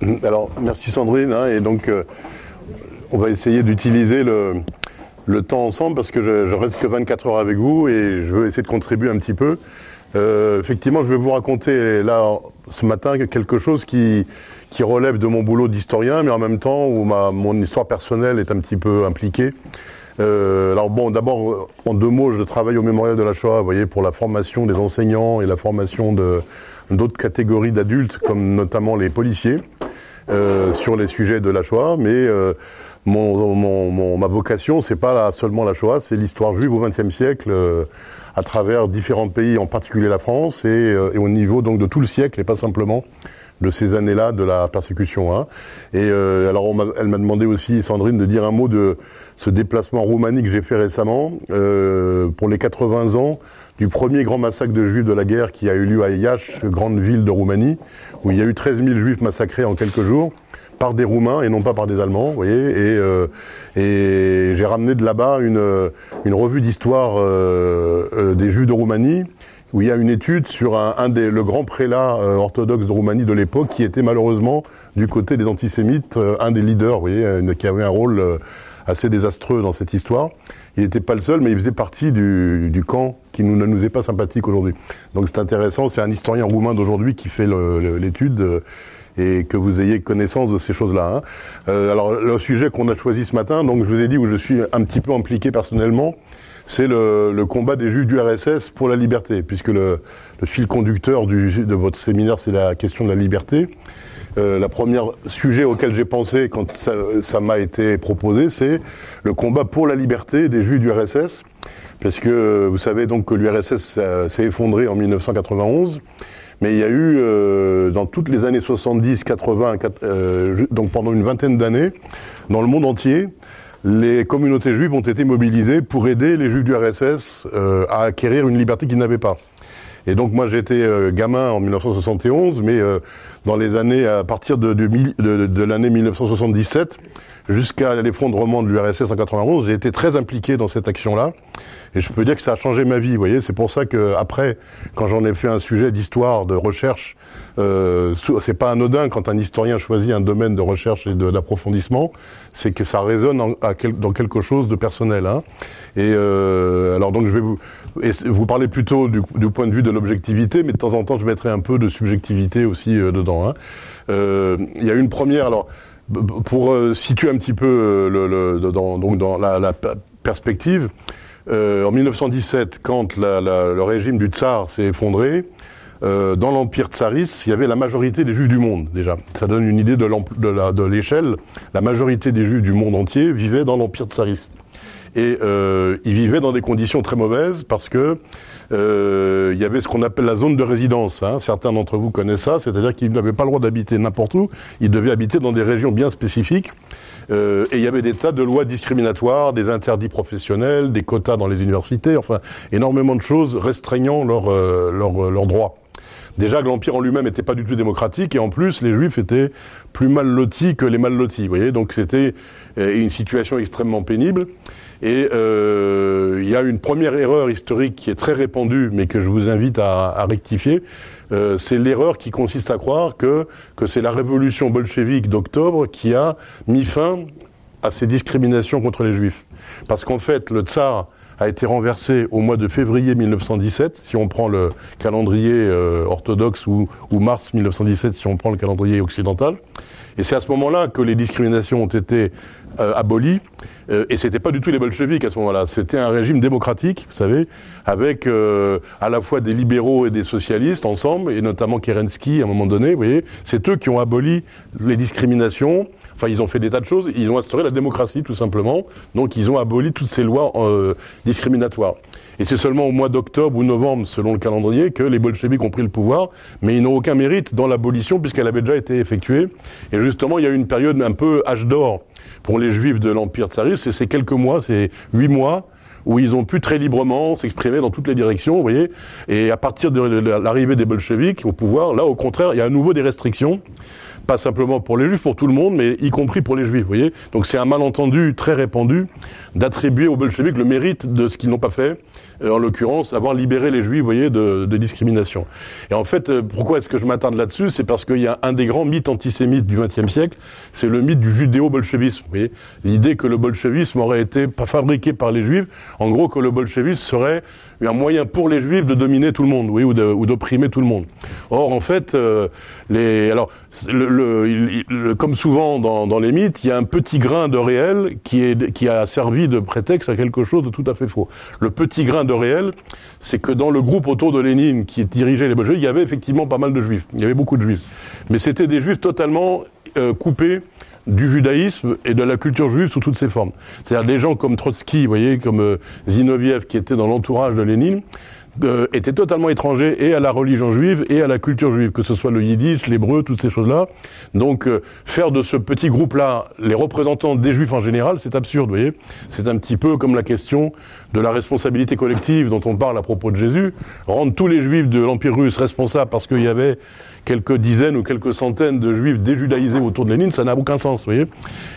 Alors, merci Sandrine. hein, et donc, euh, on va essayer d'utiliser le, temps ensemble parce que je, je reste que 24 heures avec vous et je veux essayer de contribuer un petit peu. Euh, effectivement, je vais vous raconter là ce matin quelque chose qui, relève de mon boulot d'historien, mais en même temps où ma, mon histoire personnelle est un petit peu impliquée. Euh, alors bon, d'abord, en deux mots, je travaille au mémorial de la Shoah, voyez, pour la formation des enseignants et la formation de d'autres catégories d'adultes, comme notamment les policiers, euh, sur les sujets de la Shoah. Mais euh, mon, mon, mon- ma vocation, c'est pas là seulement la Shoah, c'est l'histoire juive au XXe siècle, euh, à travers différents pays, en particulier la France, et, euh, et au niveau donc de tout le siècle, et pas simplement de ces années-là de la persécution. hein. Et euh, alors, elle m'a demandé aussi, Sandrine, de dire un mot de ce déplacement en que j'ai fait récemment euh, pour les 80 ans du premier grand massacre de juifs de la guerre qui a eu lieu à Iași, grande ville de Roumanie, où il y a eu 13 000 juifs massacrés en quelques jours par des Roumains et non pas par des Allemands, vous voyez. Et, euh, et j'ai ramené de là-bas une, une revue d'histoire euh, euh, des Juifs de Roumanie, où il y a une étude sur un, un des, le grand prélat euh, orthodoxe de Roumanie de l'époque, qui était malheureusement du côté des antisémites, euh, un des leaders, vous voyez, euh, qui avait un rôle euh, assez désastreux dans cette histoire. Il n'était pas le seul, mais il faisait partie du, du camp qui ne nous est pas sympathique aujourd'hui. Donc c'est intéressant, c'est un historien roumain d'aujourd'hui qui fait l'étude. euh, et que vous ayez connaissance de ces choses-là. hein. Euh, alors le sujet qu'on a choisi ce matin, donc je vous ai dit où je suis un petit peu impliqué personnellement, c'est le, combat des juifs du RSS pour la liberté, puisque le, fil conducteur du- de votre séminaire, c'est la question de la liberté. Euh, la première sujet auquel j'ai pensé quand ça m'a été proposé, c'est le combat pour la liberté des juifs du RSS, parce que vous savez donc que l'URSS s'est effondré en 1991. Mais il y a eu, euh, dans toutes les années 70, 80, quat- euh, donc pendant une vingtaine d'années, dans le monde entier, les communautés juives ont été mobilisées pour aider les juifs du RSS euh, à acquérir une liberté qu'ils n'avaient pas. Et donc moi j'étais euh, gamin en 1971, mais euh, dans les années, à partir de, de, de- de l'année 1977 jusqu'à l'effondrement de l'URSS en 91, j'ai été très impliqué dans cette action-là. Et je peux dire que ça a changé ma vie, vous voyez. C'est pour ça que après, quand j'en ai fait un sujet d'histoire, de recherche, euh, c'est pas anodin quand un historien choisit un domaine de recherche et d'approfondissement, c'est que ça résonne dans quelque chose de personnel. hein. Et euh, alors donc je vais vous et parler plutôt du, point de vue de l'objectivité, mais de temps en temps je mettrai un peu de subjectivité aussi euh, dedans. hein. Euh, Il y a une première alors pour euh, situer un petit peu euh, le, le- dans, donc dans la, la pe- perspective. Euh, en 1917, quand la- la- le régime du tsar s'est effondré, dans l'empire tsariste, il y avait la majorité des juifs du monde déjà. Ça donne une idée de l'échelle. La majorité des juifs du monde entier vivaient dans l'empire tsariste. Et ils vivaient dans des conditions très mauvaises parce que euh, il y avait ce qu'on appelle la zone de résidence. hein. Certains d'entre vous connaissent ça, c'est-à-dire qu'ils n'avaient pas le droit d'habiter n'importe où. Ils devaient habiter dans des régions bien spécifiques. Euh, et il y avait des tas de lois discriminatoires, des interdits professionnels, des quotas dans les universités, enfin énormément de choses restreignant leurs euh, leurs, euh, leurs droits. Déjà l'Empire en lui-même n'était pas du tout démocratique, et en plus, les Juifs étaient plus mal lotis que les mal lotis. Vous voyez, donc c'était euh, une situation extrêmement pénible. Et euh, il y a une première erreur historique qui est très répandue, mais que je vous invite à, à rectifier. Euh, c'est l'erreur qui consiste à croire que, que c'est la révolution bolchevique d'octobre qui a mis fin à ces discriminations contre les juifs. Parce qu'en fait, le tsar a été renversé au mois de février 1917, si on prend le calendrier euh, orthodoxe, ou, ou mars 1917, si on prend le calendrier occidental. Et c'est à ce moment-là que les discriminations ont été euh, abolies. Euh, et c'était pas du tout les bolcheviks à ce moment-là. C'était un régime démocratique, vous savez, avec euh, à la fois des libéraux et des socialistes ensemble, et notamment Kerensky à un moment donné. Vous voyez, c'est eux qui ont aboli les discriminations. Enfin, ils ont fait des tas de choses. Ils ont instauré la démocratie, tout simplement. Donc, ils ont aboli toutes ces lois euh, discriminatoires. Et c'est seulement au mois d'octobre ou novembre, selon le calendrier, que les bolcheviks ont pris le pouvoir. Mais ils n'ont aucun mérite dans l'abolition, puisqu'elle avait déjà été effectuée. Et justement, il y a eu une période un peu âge d'or pour les juifs de l'Empire tsariste. C'est ces quelques mois, c'est huit mois, où ils ont pu très librement s'exprimer dans toutes les directions, vous voyez. Et à partir de l'arrivée des bolcheviks au pouvoir, là, au contraire, il y a à nouveau des restrictions pas simplement pour les juifs, pour tout le monde, mais y compris pour les juifs, vous voyez. Donc c'est un malentendu très répandu d'attribuer aux bolcheviks le mérite de ce qu'ils n'ont pas fait euh, en l'occurrence, avoir libéré les juifs, vous voyez, de, discrimination. Et en fait, euh, pourquoi est-ce que je m'attarde là-dessus? C'est parce qu'il y a un des grands mythes antisémites du XXe siècle, c'est le mythe du judéo-bolchevisme. Vous voyez, l'idée que le bolchevisme aurait été fabriqué par les juifs, en gros que le bolchevisme serait un moyen pour les juifs de dominer tout le monde, oui, ou d'opprimer tout le monde. Or, en fait, euh, les, alors, comme souvent dans, les mythes, il y a un petit grain de réel qui, a servi de prétexte à quelque chose de tout à fait faux. Le petit grain de réel, c'est que dans le groupe autour de Lénine qui dirigeait les bolcheviks, il y avait effectivement pas mal de juifs. Il y avait beaucoup de juifs. Mais c'était des juifs totalement euh, coupés du judaïsme et de la culture juive sous toutes ses formes. C'est-à-dire des gens comme Trotsky, voyez, comme euh, Zinoviev, qui étaient dans l'entourage de Lénine, euh, étaient totalement étrangers et à la religion juive et à la culture juive, que ce soit le yiddish, l'hébreu, toutes ces choses-là. Donc euh, faire de ce petit groupe-là les représentants des juifs en général, c'est absurde, vous voyez. C'est un petit peu comme la question de la responsabilité collective dont on parle à propos de Jésus. Rendre tous les juifs de l'Empire russe responsables parce qu'il y avait quelques dizaines ou quelques centaines de juifs déjudaïsés autour de Lénine, ça n'a aucun sens, vous voyez.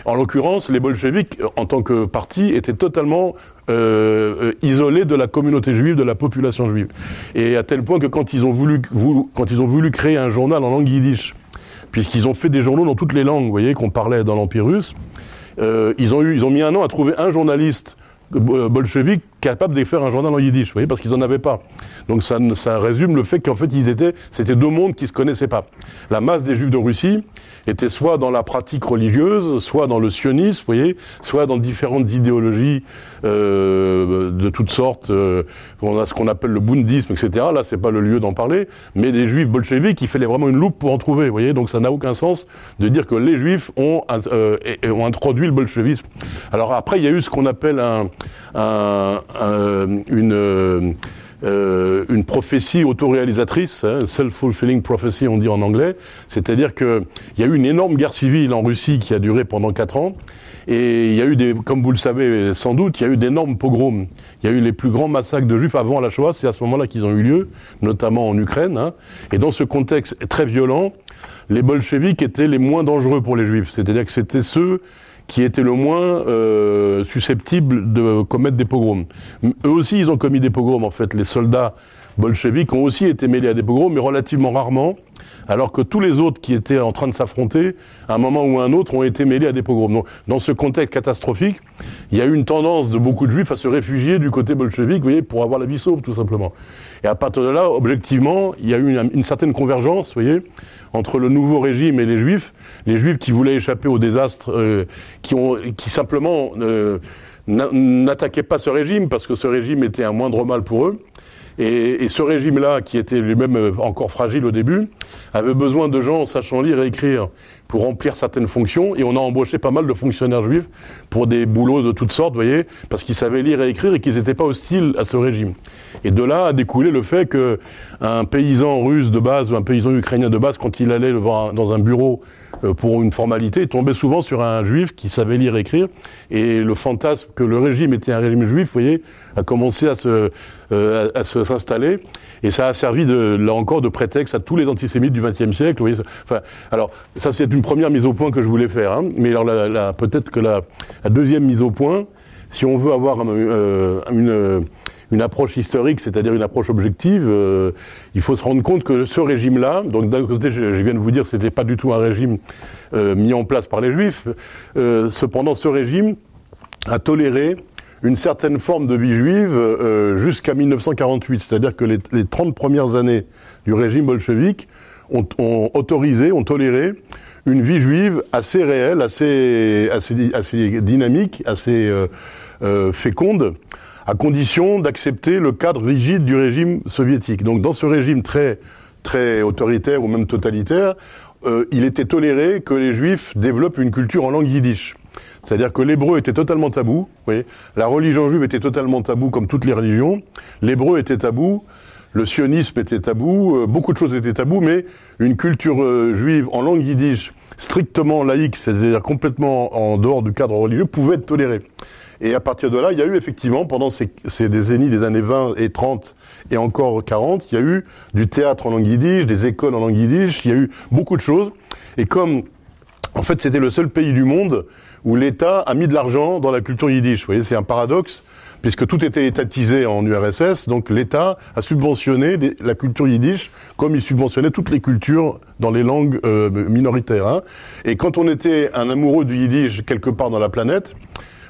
En l'occurrence, les bolcheviks, en tant que parti, étaient totalement euh, isolés de la communauté juive, de la population juive. Et à tel point que quand ils ont voulu, quand ils ont voulu créer un journal en langue yiddish, puisqu'ils ont fait des journaux dans toutes les langues, vous voyez, qu'on parlait dans l'Empire russe, euh, ils, ont eu, ils ont mis un an à trouver un journaliste bolchevique capable de faire un journal en yiddish, vous voyez, parce qu'ils n'en avaient pas. Donc ça, ça résume le fait qu'en fait, ils étaient, c'était deux mondes qui se connaissaient pas. La masse des juifs de Russie était soit dans la pratique religieuse, soit dans le sionisme, vous voyez, soit dans différentes idéologies euh, de toutes sortes. Euh, on a ce qu'on appelle le bundisme, etc. Là, c'est pas le lieu d'en parler, mais des juifs bolcheviques, il fallait vraiment une loupe pour en trouver, vous voyez. Donc ça n'a aucun sens de dire que les juifs ont, euh, introduit le bolchevisme. Alors après, il y a eu ce qu'on appelle un, un une, euh, une prophétie autoréalisatrice, hein, self-fulfilling prophecy on dit en anglais, c'est-à-dire qu'il y a eu une énorme guerre civile en Russie qui a duré pendant 4 ans, et il y a eu des, comme vous le savez sans doute, il y a eu d'énormes pogroms. Il y a eu les plus grands massacres de juifs avant la Shoah, c'est à ce moment-là qu'ils ont eu lieu, notamment en Ukraine. Hein. Et dans ce contexte très violent, les bolcheviks étaient les moins dangereux pour les juifs. C'est-à-dire que c'était ceux qui étaient le moins euh, susceptibles de commettre des pogroms. Eux aussi, ils ont commis des pogroms, en fait. Les soldats bolcheviques ont aussi été mêlés à des pogroms, mais relativement rarement, alors que tous les autres qui étaient en train de s'affronter, à un moment ou à un autre, ont été mêlés à des pogroms. Donc, dans ce contexte catastrophique, il y a eu une tendance de beaucoup de juifs à se réfugier du côté bolchevique, vous voyez, pour avoir la vie sauve, tout simplement. Et à partir de là, objectivement, il y a eu une, une certaine convergence, vous voyez, entre le nouveau régime et les juifs, les juifs qui voulaient échapper au désastre, euh, qui, simplement euh, n'attaquaient pas ce régime parce que ce régime était un moindre mal pour eux. Et, ce régime-là, qui était lui-même euh, encore fragile au début, avait besoin de gens sachant lire et écrire pour remplir certaines fonctions. Et on a embauché pas mal de fonctionnaires juifs pour des boulots de toutes sortes, voyez, parce qu'ils savaient lire et écrire et qu'ils n'étaient pas hostiles à ce régime. Et de là a découlé le fait qu'un paysan russe de base ou un paysan ukrainien de base, quand il allait dans un bureau euh, pour une formalité, tombait souvent sur un juif qui savait lire et écrire. Et le fantasme que le régime était un régime juif, vous voyez, a commencé à se, euh, à, s'installer. Et ça a servi, de, là encore, de prétexte à tous les antisémites du XXe siècle. Vous voyez, enfin, alors, ça, c'est une première mise au point que je voulais faire. Hein. mais alors, peut-être que la, la, deuxième mise au point, si on veut avoir euh, une une approche historique, c'est-à-dire une approche objective, euh, il faut se rendre compte que ce régime-là, donc d'un côté, je, viens de vous dire, c'était pas du tout un régime euh, mis en place par les Juifs. Cependant, ce régime a toléré une certaine forme de vie juive jusqu'à 1948, c'est-à-dire que les, les, 30 premières années du régime bolchevique ont, autorisé, ont toléré une vie juive assez réelle, assez, assez, dynamique, assez féconde à condition d'accepter le cadre rigide du régime soviétique. Donc dans ce régime très, très autoritaire ou même totalitaire, euh, il était toléré que les juifs développent une culture en langue yiddish. C'est-à-dire que l'hébreu était totalement tabou, oui. la religion juive était totalement tabou comme toutes les religions, l'hébreu était tabou, le sionisme était tabou, euh, beaucoup de choses étaient tabou, mais une culture euh, juive en langue yiddish strictement laïque, c'est-à-dire complètement en dehors du cadre religieux, pouvait être tolérée. Et à partir de là, il y a eu effectivement, pendant ces, décennies des années 20 et 30 et encore 40, il y a eu du théâtre en langue yiddish, des écoles en langue yiddish, il y a eu beaucoup de choses. Et comme, en fait, c'était le seul pays du monde où l'État a mis de l'argent dans la culture yiddish. Vous voyez, c'est un paradoxe puisque tout était étatisé en URSS, donc l'État a subventionné la culture yiddish comme il subventionnait toutes les cultures dans les langues euh, minoritaires. Hein. Et quand on était un amoureux du yiddish quelque part dans la planète,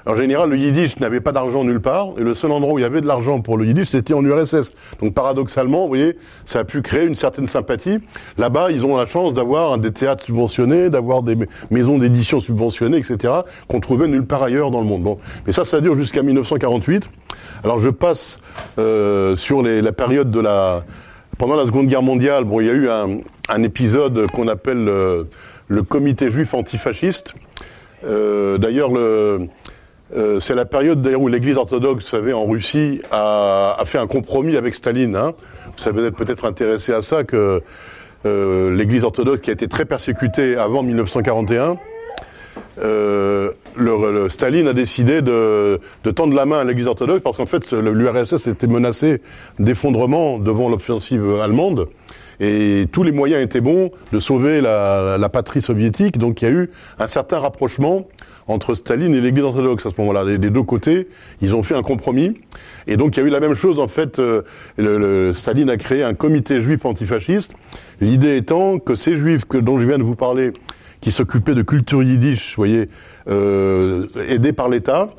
en général, le yiddish n'avait pas d'argent nulle part, et le seul endroit où il y avait de l'argent pour le yiddish, c'était en URSS. Donc paradoxalement, vous voyez, ça a pu créer une certaine sympathie. Là-bas, ils ont la chance d'avoir des théâtres subventionnés, d'avoir des maisons d'édition subventionnées, etc., qu'on trouvait nulle part ailleurs dans le monde. Bon. Mais ça, ça dure jusqu'à 1948. Alors je passe euh, sur les, la période de la... Pendant la Seconde Guerre mondiale, bon, il y a eu un, un épisode qu'on appelle le, le, comité juif antifasciste. Euh, D'ailleurs, le euh, c'est la période d'ailleurs où l'Église orthodoxe, vous savez, en Russie, a, fait un compromis avec Staline. Hein. Vous savez être peut-être intéressé à ça que euh, l'Église orthodoxe, qui a été très persécutée avant 1941, euh, Staline a décidé de, tendre la main à l'Église orthodoxe parce qu'en fait l'URSS était menacé d'effondrement devant l'offensive allemande et tous les moyens étaient bons de sauver la patrie soviétique. Donc il y a eu un certain rapprochement entre Staline et l'Église orthodoxe à ce moment-là. Des, deux côtés, ils ont fait un compromis. Et donc il y a eu la même chose, en fait, euh, le, Staline a créé un comité juif antifasciste. L'idée étant que ces juifs que, dont je viens de vous parler, qui s'occupaient de culture yiddish, vous voyez, euh, aidés par l'État,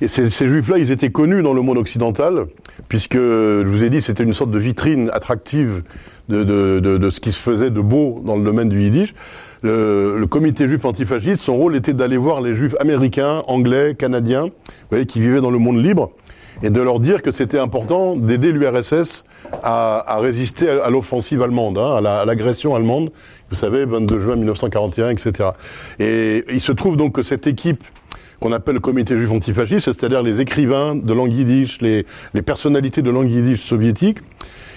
et ces, juifs-là, ils étaient connus dans le monde occidental, puisque, je vous ai dit, c'était une sorte de vitrine attractive de, ce qui se faisait de beau dans le domaine du yiddish le, le, comité juif antifasciste, son rôle était d'aller voir les juifs américains, anglais, canadiens, vous voyez, qui vivaient dans le monde libre, et de leur dire que c'était important d'aider l'URSS à, à, résister à, l'offensive allemande, hein, à l'agression allemande, vous savez, 22 juin 1941, etc. Et il se trouve donc que cette équipe qu'on appelle le comité juif antifasciste, c'est-à-dire les écrivains de langue yiddish, les, les personnalités de langue yiddish soviétique,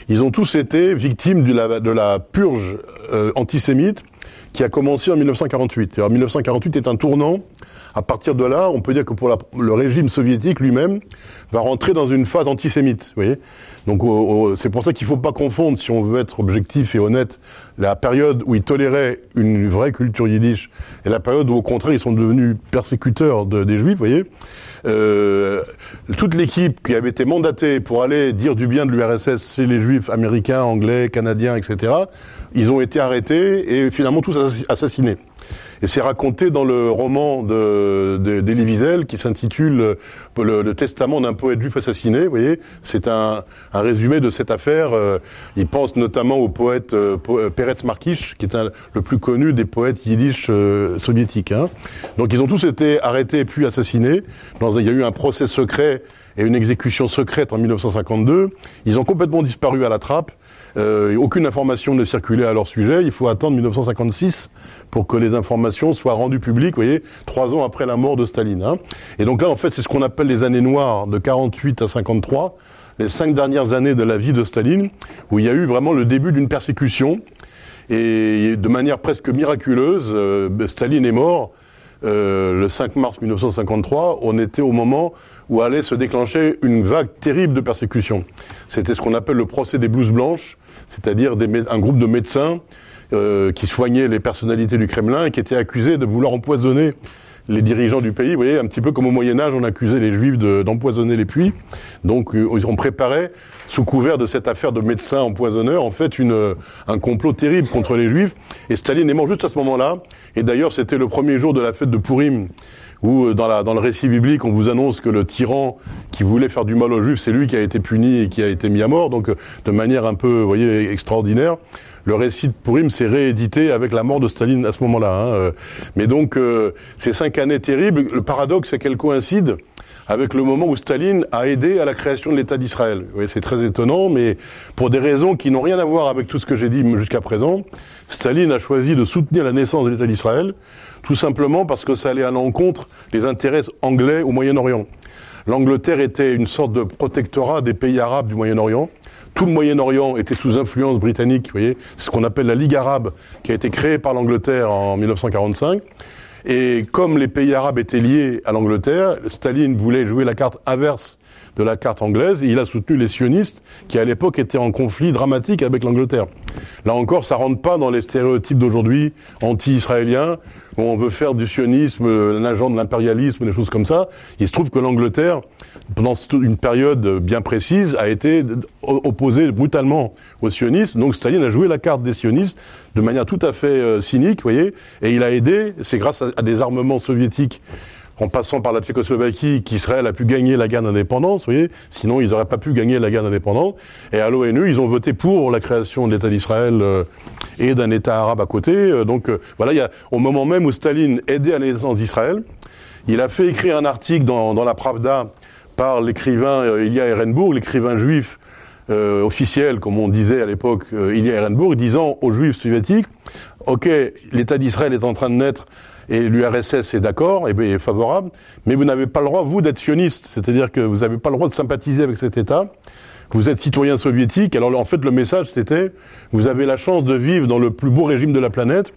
ils ont tous été victimes de la, de la purge euh, antisémite qui a commencé en 1948. Alors 1948 est un tournant. À partir de là, on peut dire que pour le régime soviétique lui-même va rentrer dans une phase antisémite. Vous voyez Donc c'est pour ça qu'il ne faut pas confondre, si on veut être objectif et honnête, la période où ils toléraient une vraie culture yiddish et la période où au contraire ils sont devenus persécuteurs de, des juifs. Vous voyez euh, toute l'équipe qui avait été mandatée pour aller dire du bien de l'URSS chez les juifs américains, anglais, canadiens, etc., ils ont été arrêtés et finalement tous assassinés. Et c'est raconté dans le roman d'Elie de, de Wiesel qui s'intitule euh, le, le, testament d'un poète juif assassiné. Vous voyez, c'est un, un, résumé de cette affaire. Euh, il pense notamment au poète euh, Peretz Markish, qui est un, le plus connu des poètes yiddish euh, soviétiques. Hein. Donc ils ont tous été arrêtés puis assassinés. Dans, il y a eu un procès secret et une exécution secrète en 1952. Ils ont complètement disparu à la trappe. Euh, aucune information ne circulait à leur sujet. Il faut attendre 1956 pour que les informations soient rendues publiques, vous voyez, trois ans après la mort de Staline. Hein. Et donc là, en fait, c'est ce qu'on appelle les années noires de 48 à 53, les cinq dernières années de la vie de Staline, où il y a eu vraiment le début d'une persécution. Et de manière presque miraculeuse, euh, Staline est mort euh, le 5 mars 1953. On était au moment où allait se déclencher une vague terrible de persécution. C'était ce qu'on appelle le procès des blouses blanches, c'est-à-dire un groupe de médecins euh, qui soignaient les personnalités du Kremlin et qui étaient accusés de vouloir empoisonner les dirigeants du pays. Vous voyez, un petit peu comme au Moyen Âge, on accusait les Juifs d'empoisonner les puits. Donc, euh, on préparait, sous couvert de cette affaire de médecins empoisonneurs, en fait, une, un complot terrible contre les Juifs. Et Staline est mort juste à ce moment-là. Et d'ailleurs, c'était le premier jour de la fête de Purim, où euh, dans, la, dans, le récit biblique, on vous annonce que le tyran qui voulait faire du mal aux Juifs, c'est lui qui a été puni et qui a été mis à mort, donc euh, de manière un peu, vous voyez, extraordinaire. Le récit de Purim s'est réédité avec la mort de Staline à ce moment-là. Hein. Euh. Mais donc, euh, ces cinq années terribles, le paradoxe, c'est qu'elles coïncident avec le moment où Staline a aidé à la création de l'État d'Israël. Oui, c'est très étonnant, mais pour des raisons qui n'ont rien à voir avec tout ce que j'ai dit jusqu'à présent, Staline a choisi de soutenir la naissance de l'État d'Israël, tout simplement parce que ça allait à l'encontre des intérêts anglais au Moyen-Orient. L'Angleterre était une sorte de protectorat des pays arabes du Moyen-Orient. Tout le Moyen-Orient était sous influence britannique, vous voyez, ce qu'on appelle la Ligue arabe, qui a été créée par l'Angleterre en 1945. Et comme les pays arabes étaient liés à l'Angleterre, Staline voulait jouer la carte inverse de la carte anglaise, il a soutenu les sionistes, qui à l'époque étaient en conflit dramatique avec l'Angleterre. Là encore, ça rentre pas dans les stéréotypes d'aujourd'hui anti-israéliens, où on veut faire du sionisme un agent de l'impérialisme, des choses comme ça. Il se trouve que l'Angleterre, pendant une période bien précise, a été opposée brutalement aux sionistes. Donc Staline a joué la carte des sionistes de manière tout à fait euh, cynique, voyez, et il a aidé, c'est grâce à, des armements soviétiques en passant par la Tchécoslovaquie qu'Israël a pu gagner la guerre d'indépendance, vous voyez, sinon ils n'auraient pas pu gagner la guerre d'indépendance. Et à l'ONU, ils ont voté pour la création de l'État d'Israël euh, et d'un État arabe à côté. Euh, donc voilà, il y a, au moment même où Staline aidait à la naissance d'Israël, il a fait écrire un article dans, la Pravda par l'écrivain Ilya Ehrenburg, l'écrivain juif euh, officiel, comme on disait à l'époque, euh, il y a Ehrenburg, disant aux juifs soviétiques, ok, l'État d'Israël est en train de naître et l'URSS est d'accord et est favorable, mais vous n'avez pas le droit, vous, d'être sioniste, c'est-à-dire que vous n'avez pas le droit de sympathiser avec cet État, vous êtes citoyen soviétique. Alors en fait, le message, c'était, vous avez la chance de vivre dans le plus beau régime de la planète,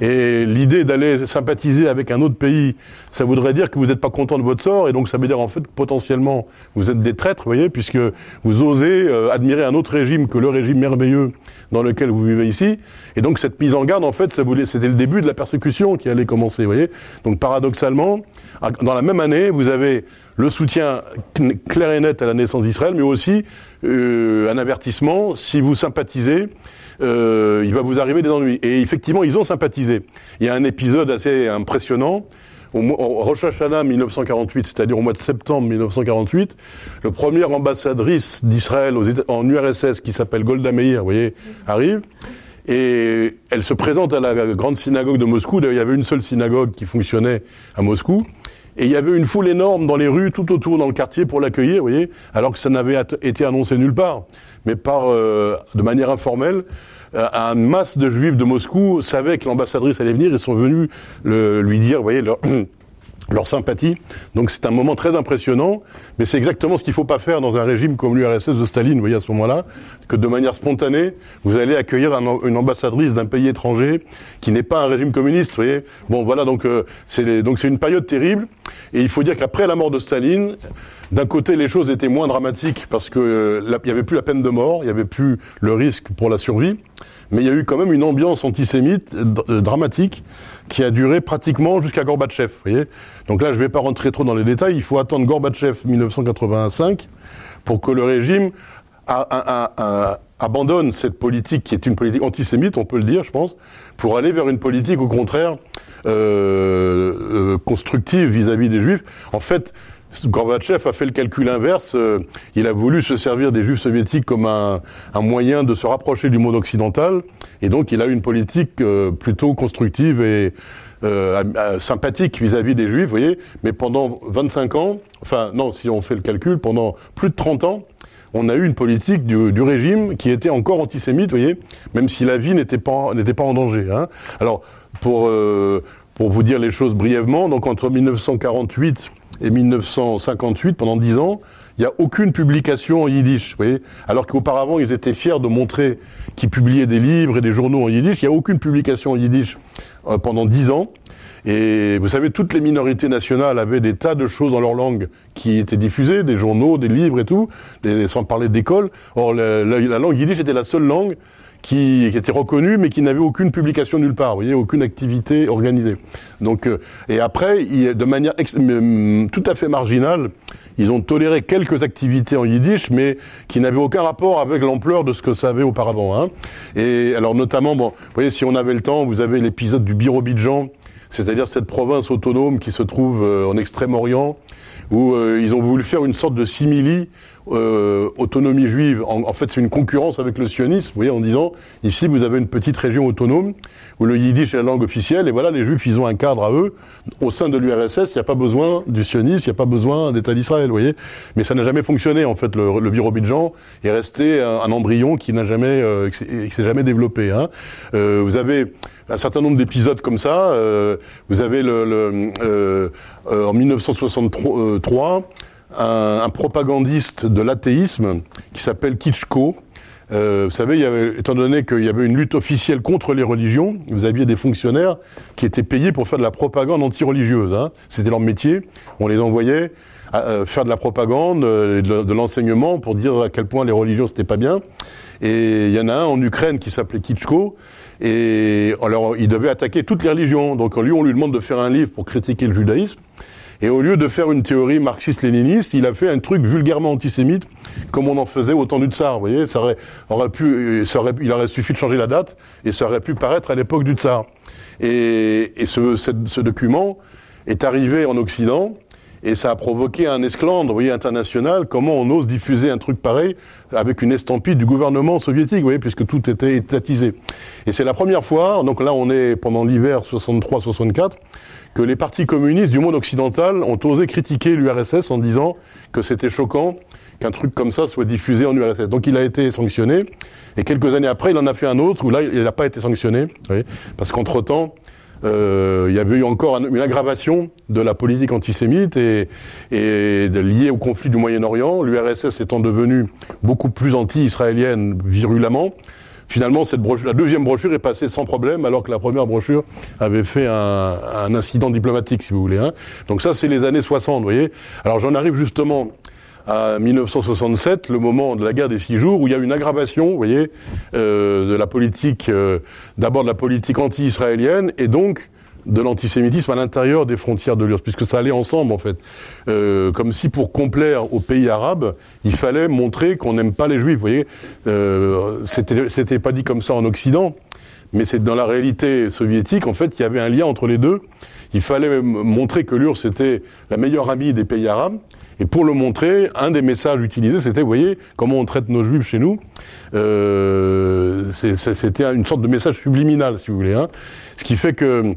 et l'idée d'aller sympathiser avec un autre pays, ça voudrait dire que vous n'êtes pas content de votre sort, et donc ça veut dire en fait potentiellement vous êtes des traîtres, vous voyez, puisque vous osez euh, admirer un autre régime que le régime merveilleux dans lequel vous vivez ici. Et donc cette mise en garde, en fait, c'était le début de la persécution qui allait commencer, vous voyez. Donc paradoxalement, dans la même année, vous avez le soutien clair et net à la naissance d'Israël, mais aussi euh, un avertissement, si vous sympathisez, euh, il va vous arriver des ennuis. Et effectivement, ils ont sympathisé. Il y a un épisode assez impressionnant. Au, Rosh Hashanah 1948, c'est-à-dire au mois de septembre 1948, le premier ambassadrice d'Israël en URSS, qui s'appelle Golda Meir, voyez, arrive. Et elle se présente à la grande synagogue de Moscou. il y avait une seule synagogue qui fonctionnait à Moscou. Et il y avait une foule énorme dans les rues, tout autour dans le quartier pour l'accueillir, voyez, alors que ça n'avait été annoncé nulle part. Mais par, euh, de manière informelle, un masse de juifs de Moscou savaient que l'ambassadrice allait venir. Et sont venus lui dire, voyez, leur, leur sympathie. Donc c'est un moment très impressionnant, mais c'est exactement ce qu'il ne faut pas faire dans un régime comme l'URSS de Staline, vous voyez, à ce moment-là, que de manière spontanée, vous allez accueillir une ambassadrice d'un pays étranger qui n'est pas un régime communiste, vous voyez. Bon, voilà, donc euh, c'est donc c'est une période terrible, et il faut dire qu'après la mort de Staline, d'un côté, les choses étaient moins dramatiques parce que euh, il n'y avait plus la peine de mort, il n'y avait plus le risque pour la survie, mais il y a eu quand même une ambiance antisémite euh, dramatique qui a duré pratiquement jusqu'à Gorbatchev. Voyez Donc là, je ne vais pas rentrer trop dans les détails. Il faut attendre Gorbatchev 1985 pour que le régime abandonne cette politique qui est une politique antisémite, on peut le dire, je pense, pour aller vers une politique au contraire euh, euh, constructive vis-à-vis des juifs. En fait, Gorbatchev a fait le calcul inverse. Euh, il a voulu se servir des juifs soviétiques comme un, moyen de se rapprocher du monde occidental. Et donc, il a eu une politique euh, plutôt constructive et euh, sympathique vis-à-vis des juifs, vous voyez. Mais pendant 25 ans, enfin, non, si on fait le calcul, pendant plus de 30 ans, on a eu une politique du, régime qui était encore antisémite, vous voyez, même si la vie n'était pas, pas en danger. Hein. Alors, pour, pour vous dire les choses brièvement, donc entre 1948 et 1958, pendant dix ans, il n'y a aucune publication en yiddish, vous voyez alors qu'auparavant ils étaient fiers de montrer qu'ils publiaient des livres et des journaux en yiddish. Il n'y a aucune publication en yiddish euh, pendant dix ans. Et vous savez, toutes les minorités nationales avaient des tas de choses dans leur langue qui étaient diffusées, des journaux, des livres et tout, sans parler d'école. Or, la, la langue yiddish était la seule langue qui, qui était reconnu, mais qui n'avait aucune publication nulle part, vous voyez, aucune activité organisée. Donc, euh, et après, de manière tout à fait marginale, ils ont toléré quelques activités en yiddish, mais qui n'avaient aucun rapport avec l'ampleur de ce que ça avait auparavant. Hein. Et alors, notamment, bon, vous voyez, si on avait le temps, vous avez l'épisode du Birobidjan, c'est-à-dire cette province autonome qui se trouve euh, en Extrême-Orient, où euh, ils ont voulu faire une sorte de simili euh, autonomie juive, en, fait c'est une concurrence avec le sionisme, vous voyez, en disant, ici vous avez une petite région autonome, où le yiddish est la langue officielle, et voilà, les juifs, ils ont un cadre à eux, au sein de l'URSS, il n'y a pas besoin du sionisme, il n'y a pas besoin d'État d'Israël, vous voyez, mais ça n'a jamais fonctionné, en fait, le, le Birobidjan est resté un, embryon qui n'a jamais, euh, qui s'est jamais développé, hein. euh, vous avez un certain nombre d'épisodes comme ça, euh, vous avez le, le euh, en 1963, un, propagandiste de l'athéisme qui s'appelle Kitschko. Euh, vous savez, y avait, étant donné qu'il y avait une lutte officielle contre les religions, vous aviez des fonctionnaires qui étaient payés pour faire de la propagande anti-religieuse. Hein. C'était leur métier. On les envoyait faire de la propagande, de, l'enseignement pour dire à quel point les religions c'était pas bien. Et il y en a un en Ukraine qui s'appelait Kitschko, et alors il devait attaquer toutes les religions. Donc lui, on lui demande de faire un livre pour critiquer le judaïsme. Et au lieu de faire une théorie marxiste-léniniste, il a fait un truc vulgairement antisémite, comme on en faisait au temps du tsar. Vous voyez, ça aurait, pu, il aurait suffi de changer la date, et ça aurait pu paraître à l'époque du tsar. Et, ce, document est arrivé en Occident, et ça a provoqué un esclandre, vous voyez, international. Comment on ose diffuser un truc pareil avec une estampille du gouvernement soviétique, vous voyez, puisque tout était étatisé. Et c'est la première fois, donc là on est pendant l'hiver 63-64, que les partis communistes du monde occidental ont osé critiquer l'URSS en disant que c'était choquant qu'un truc comme ça soit diffusé en URSS. Donc il a été sanctionné, et quelques années après, il en a fait un autre où là, il n'a pas été sanctionné, parce qu'entre-temps, euh, il y avait eu encore une aggravation de la politique antisémite et, et liée au conflit du Moyen-Orient, l'URSS étant devenue beaucoup plus anti-israélienne virulemment, Finalement, cette brochure, la deuxième brochure est passée sans problème, alors que la première brochure avait fait un, un incident diplomatique, si vous voulez. Hein. Donc ça, c'est les années 60, vous voyez. Alors j'en arrive justement à 1967, le moment de la guerre des six jours, où il y a une aggravation, vous voyez, euh, de la politique, euh, d'abord de la politique anti-israélienne, et donc de l'antisémitisme à l'intérieur des frontières de l'URSS, puisque ça allait ensemble en fait. Euh, comme si pour complaire aux pays arabes, il fallait montrer qu'on n'aime pas les juifs. Vous voyez, euh, c'était pas dit comme ça en Occident, mais c'est dans la réalité soviétique, en fait, il y avait un lien entre les deux. Il fallait montrer que l'URSS était la meilleure amie des pays arabes. Et pour le montrer, un des messages utilisés, c'était, vous voyez, comment on traite nos juifs chez nous. Euh, c'était une sorte de message subliminal, si vous voulez. Hein. Ce qui fait que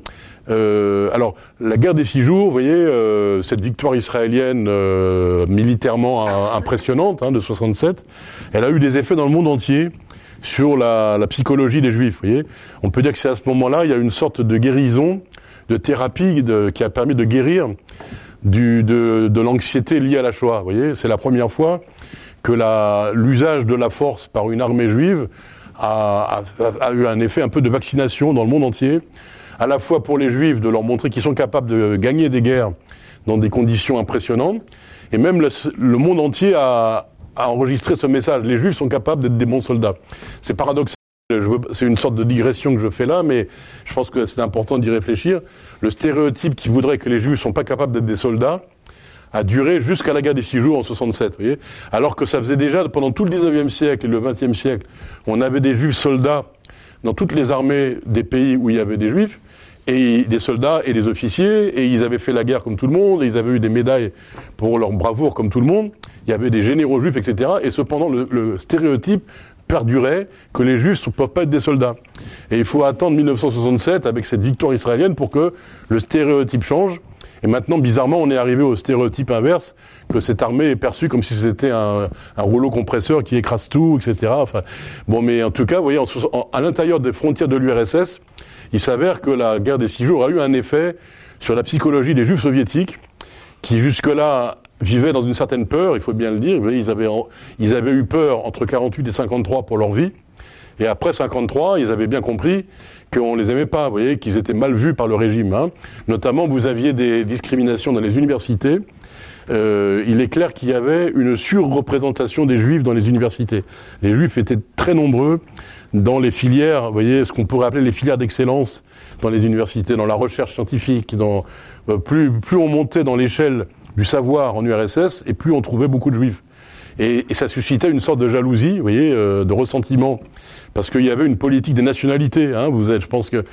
euh, alors, la guerre des six jours, vous voyez, euh, cette victoire israélienne euh, militairement impressionnante hein, de 67, elle a eu des effets dans le monde entier sur la, psychologie des juifs. Vous voyez, on peut dire que c'est à ce moment-là, il y a une sorte de guérison, de thérapie qui a permis de guérir de, l'anxiété liée à la Shoah. Vous voyez, c'est la première fois que l'usage de la force par une armée juive a, eu un effet un peu de vaccination dans le monde entier à la fois pour les juifs de leur montrer qu'ils sont capables de gagner des guerres dans des conditions impressionnantes, et même le, monde entier a, enregistré ce message. Les juifs sont capables d'être des bons soldats. C'est paradoxal. C'est une sorte de digression que je fais là, mais je pense que c'est important d'y réfléchir. Le stéréotype qui voudrait que les juifs ne sont pas capables d'être des soldats a duré jusqu'à la guerre des six jours en 67, voyez alors que ça faisait déjà pendant tout le 19e siècle et le 20e siècle, on avait des juifs soldats dans toutes les armées des pays où il y avait des juifs, et des soldats et des officiers, et ils avaient fait la guerre comme tout le monde, et ils avaient eu des médailles pour leur bravoure comme tout le monde. Il y avait des généraux juifs, etc. Et cependant, le, stéréotype perdurait que les juifs ne peuvent pas être des soldats. Et il faut attendre 1967 avec cette victoire israélienne pour que le stéréotype change. Et maintenant, bizarrement, on est arrivé au stéréotype inverse, que cette armée est perçue comme si c'était un, rouleau compresseur qui écrase tout, etc. Enfin, bon, mais en tout cas, vous voyez, à l'intérieur des frontières de l'URSS, il s'avère que la guerre des six jours a eu un effet sur la psychologie des juifs soviétiques, qui jusque-là vivaient dans une certaine peur, il faut bien le dire. Ils avaient, eu peur entre 48 et 53 pour leur vie. Et après 53, ils avaient bien compris qu'on ne les aimait pas, voyez, qu'ils étaient mal vus par le régime. Hein. Notamment, vous aviez des discriminations dans les universités. Euh, il est clair qu'il y avait une surreprésentation des juifs dans les universités. Les juifs étaient très nombreux dans les filières, vous voyez, ce qu'on pourrait appeler les filières d'excellence dans les universités, dans la recherche scientifique, euh, plus, plus on montait dans l'échelle du savoir en URSS, et plus on trouvait beaucoup de juifs. Et, ça suscitait une sorte de jalousie, vous voyez, euh, de ressentiment, parce qu'il y avait une politique des nationalités. Hein, vous êtes, je pense que,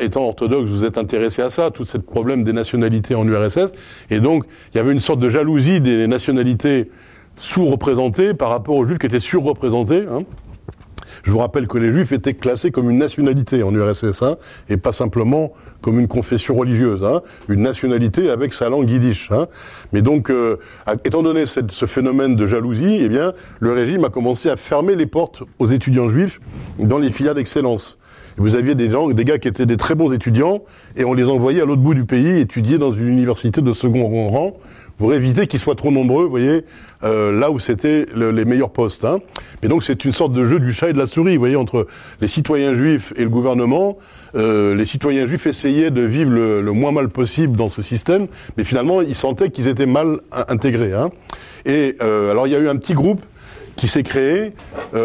étant orthodoxe, vous êtes intéressé à ça, tout ce problème des nationalités en URSS, et donc il y avait une sorte de jalousie des nationalités sous-représentées par rapport aux juifs qui étaient surreprésentés. Hein. Je vous rappelle que les juifs étaient classés comme une nationalité en URSS, hein, et pas simplement comme une confession religieuse, hein, une nationalité avec sa langue yiddish. Hein. Mais donc, euh, étant donné ce phénomène de jalousie, eh bien, le régime a commencé à fermer les portes aux étudiants juifs dans les filières d'excellence. Vous aviez des gens, des gars qui étaient des très bons étudiants, et on les envoyait à l'autre bout du pays étudier dans une université de second rang pour éviter qu'ils soient trop nombreux, vous voyez, euh, là où c'était les meilleurs postes. Hein. Mais donc c'est une sorte de jeu du chat et de la souris, vous voyez, entre les citoyens juifs et le gouvernement. Euh, les citoyens juifs essayaient de vivre le, moins mal possible dans ce système, mais finalement ils sentaient qu'ils étaient mal intégrés. Hein. Et euh, alors il y a eu un petit groupe qui s'est créé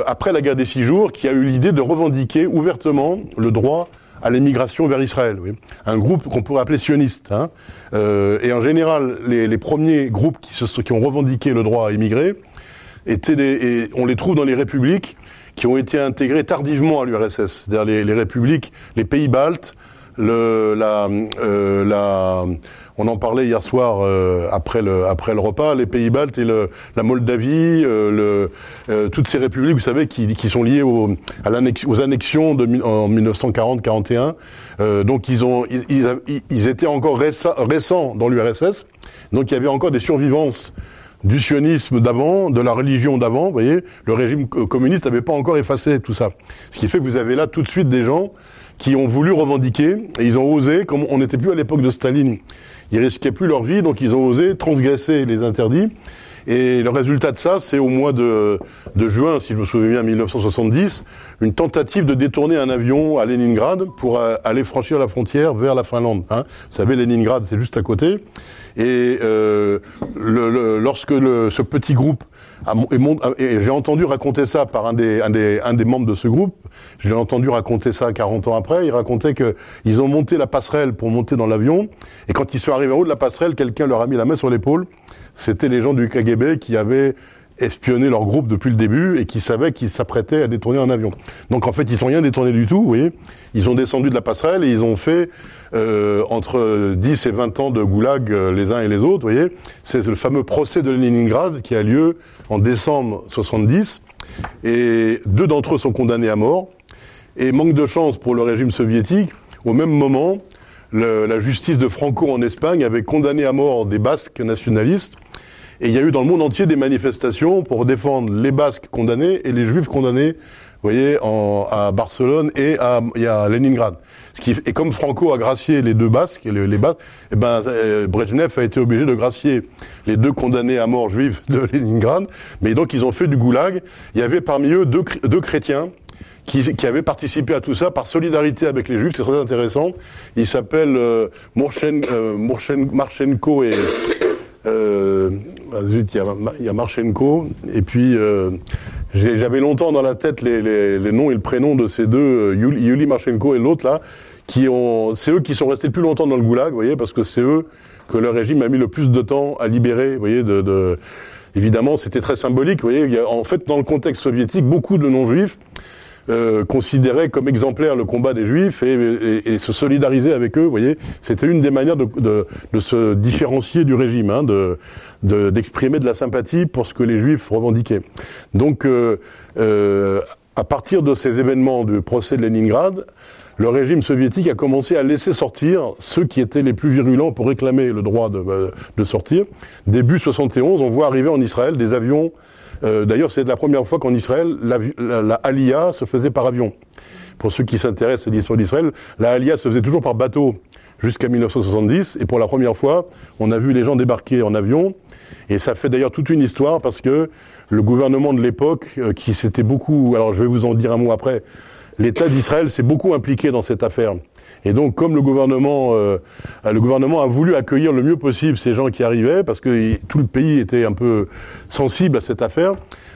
après la guerre des six jours, qui a eu l'idée de revendiquer ouvertement le droit à l'émigration vers Israël. Oui. Un groupe qu'on pourrait appeler sioniste. Hein. Euh, et en général, les, les premiers groupes qui, se, qui, ont revendiqué le droit à émigrer, étaient des, et on les trouve dans les républiques qui ont été intégrées tardivement à l'URSS. C'est-à-dire les, les, républiques, les pays baltes, le, la, euh, la on en parlait hier soir euh, après, le, après le repas, les pays baltes et le, la Moldavie, euh, le, euh, toutes ces républiques, vous savez, qui, qui sont liées au, à aux annexions de, en 1940-41. donc ils, ont, ils, ils, étaient encore récents dans l'URSS, donc il y avait encore des survivances du sionisme d'avant, de la religion d'avant, vous voyez, le régime communiste n'avait pas encore effacé tout ça. Ce qui fait que vous avez là tout de suite des gens qui ont voulu revendiquer, et ils ont osé, comme on n'était plus à l'époque de Staline, ils risquaient plus leur vie, donc ils ont osé transgresser les interdits. Et le résultat de ça, c'est au mois de, juin, si je me souviens bien, 1970, une tentative de détourner un avion à Leningrad pour euh, aller franchir la frontière vers la Finlande. Hein. Vous savez, Leningrad, c'est juste à côté. Et euh, lorsque ce petit groupe et j'ai entendu raconter ça par un des membres de ce groupe. Je l'ai entendu raconter ça 40 ans après. Il racontait qu'ils ont monté la passerelle pour monter dans l'avion. Et quand ils sont arrivés en haut de la passerelle, quelqu'un leur a mis la main sur l'épaule. C'était les gens du KGB qui avaient espionné leur groupe depuis le début et qui savaient qu'ils s'apprêtaient à détourner un avion. Donc en fait, ils n'ont rien détourné du tout, vous voyez. Ils ont descendu de la passerelle et ils ont fait euh, entre 10 et 20 ans de goulag euh, les uns et les autres, vous voyez. C'est le fameux procès de Leningrad qui a lieu en décembre 70 et deux d'entre eux sont condamnés à mort. Et manque de chance pour le régime soviétique, au même moment, la justice de Franco en Espagne avait condamné à mort des Basques nationalistes et il y a eu dans le monde entier des manifestations pour défendre les Basques condamnés et les Juifs condamnés, vous voyez, en, à Barcelone et à, et à Leningrad. Ce qui, et comme Franco a gracié les deux Basques, les, les Basques, eh ben, euh, Brezhnev a été obligé de gracier les deux condamnés à mort juifs de Leningrad. Mais donc ils ont fait du goulag. Il y avait parmi eux deux, deux chrétiens qui, qui, avaient participé à tout ça par solidarité avec les Juifs. C'est très intéressant. Ils s'appellent euh, euh, Marchenko et euh, ah, il y, a, Marchenko, et puis euh, j'avais longtemps dans la tête les, les, les, noms et le prénom de ces deux, euh, Yuli Marchenko et l'autre là, qui ont, c'est eux qui sont restés le plus longtemps dans le goulag, vous voyez, parce que c'est eux que le régime a mis le plus de temps à libérer, vous voyez, de, de évidemment c'était très symbolique, vous voyez, en fait dans le contexte soviétique, beaucoup de non-juifs euh, considérer comme exemplaire le combat des Juifs et, et, et se solidariser avec eux. Vous voyez, c'était une des manières de, de, de, se différencier du régime, hein, de d'exprimer de, la sympathie pour ce que les Juifs revendiquaient. Donc, euh, euh, à partir de ces événements du procès de Leningrad, le régime soviétique a commencé à laisser sortir ceux qui étaient les plus virulents pour réclamer le droit de, de sortir. Début 71, on voit arriver en Israël des avions euh, d'ailleurs, c'est la première fois qu'en Israël, la, la, Aliyah se faisait par avion. Pour ceux qui s'intéressent à l'histoire d'Israël, la Aliyah se faisait toujours par bateau jusqu'à 1970. Et pour la première fois, on a vu les gens débarquer en avion. Et ça fait d'ailleurs toute une histoire parce que le gouvernement de l'époque, euh, qui s'était beaucoup, alors je vais vous en dire un mot après, l'État d'Israël s'est beaucoup impliqué dans cette affaire. Et donc, comme le gouvernement, euh, le gouvernement a voulu accueillir le mieux possible ces gens qui arrivaient, parce que tout le pays était un peu sensible à cette affaire,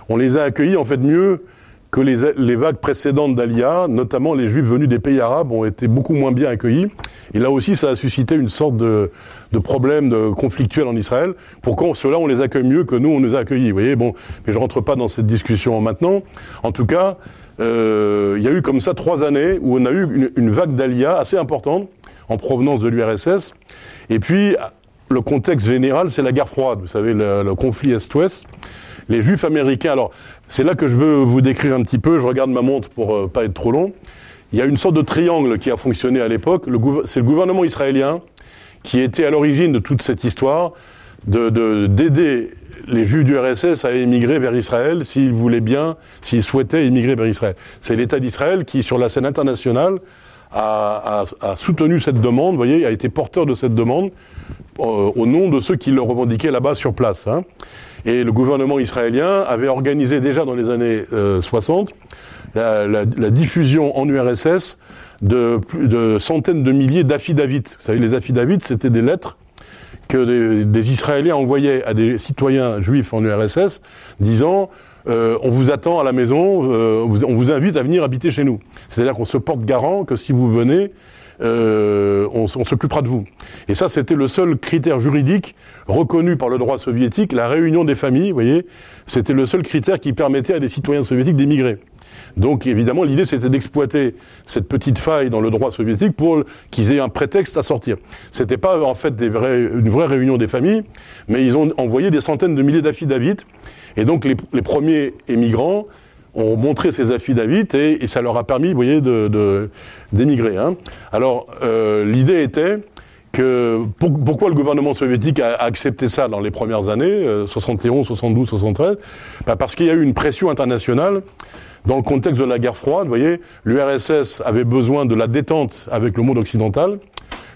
on les a accueillis en fait mieux que les, les vagues précédentes d'Alia, notamment les juifs venus des pays arabes, ont été beaucoup moins bien accueillis. Et là aussi, ça a suscité une sorte de, de problème de conflictuel en Israël. Pourquoi ceux-là, on les accueille mieux que nous, on nous a accueillis? Vous voyez, bon, mais je rentre pas dans cette discussion maintenant. En tout cas, euh, il y a eu comme ça trois années où on a eu une, vague d'Alia assez importante en provenance de l'URSS. Et puis, le contexte général, c'est la guerre froide, vous savez, le, conflit Est-Ouest. Les Juifs américains, alors c'est là que je veux vous décrire un petit peu, je regarde ma montre pour euh, pas être trop long. Il y a une sorte de triangle qui a fonctionné à l'époque. C'est le gouvernement israélien qui était à l'origine de toute cette histoire, d'aider de, d'aider les Juifs du RSS à émigrer vers Israël s'ils voulaient bien, s'ils souhaitaient émigrer vers Israël. C'est l'État d'Israël qui, sur la scène internationale, a, soutenu cette demande, vous voyez, a été porteur de cette demande euh, au nom de ceux qui le revendiquaient là-bas sur place. Hein. Et le gouvernement israélien avait organisé déjà dans les années 60 euh, la, diffusion en URSS de, de centaines de milliers d'affidavits. Vous savez, les affidavits, c'était des lettres que des, Israéliens envoyaient à des citoyens juifs en URSS disant euh, on vous attend à la maison, euh, on vous invite à venir habiter chez nous. C'est-à-dire qu'on se porte garant que si vous venez, euh, on, s'occupera de vous. Et ça, c'était le seul critère juridique reconnu par le droit soviétique, la réunion des familles, vous voyez, c'était le seul critère qui permettait à des citoyens soviétiques d'émigrer. Donc évidemment, l'idée c'était d'exploiter cette petite faille dans le droit soviétique pour qu'ils aient un prétexte à sortir. C'était pas en fait une vraie réunion des familles, mais ils ont envoyé des centaines de milliers d'affidavits. Et donc les, premiers émigrants ont montré ces affidavits et, et, ça leur a permis, vous voyez, d'émigrer. Hein. Alors euh, l'idée était que pourquoi le gouvernement soviétique a, accepté ça dans les premières années, 71, 72, 73 Parce qu'il y a eu une pression internationale dans le contexte de la guerre froide, vous voyez, l'URSS avait besoin de la détente avec le monde occidental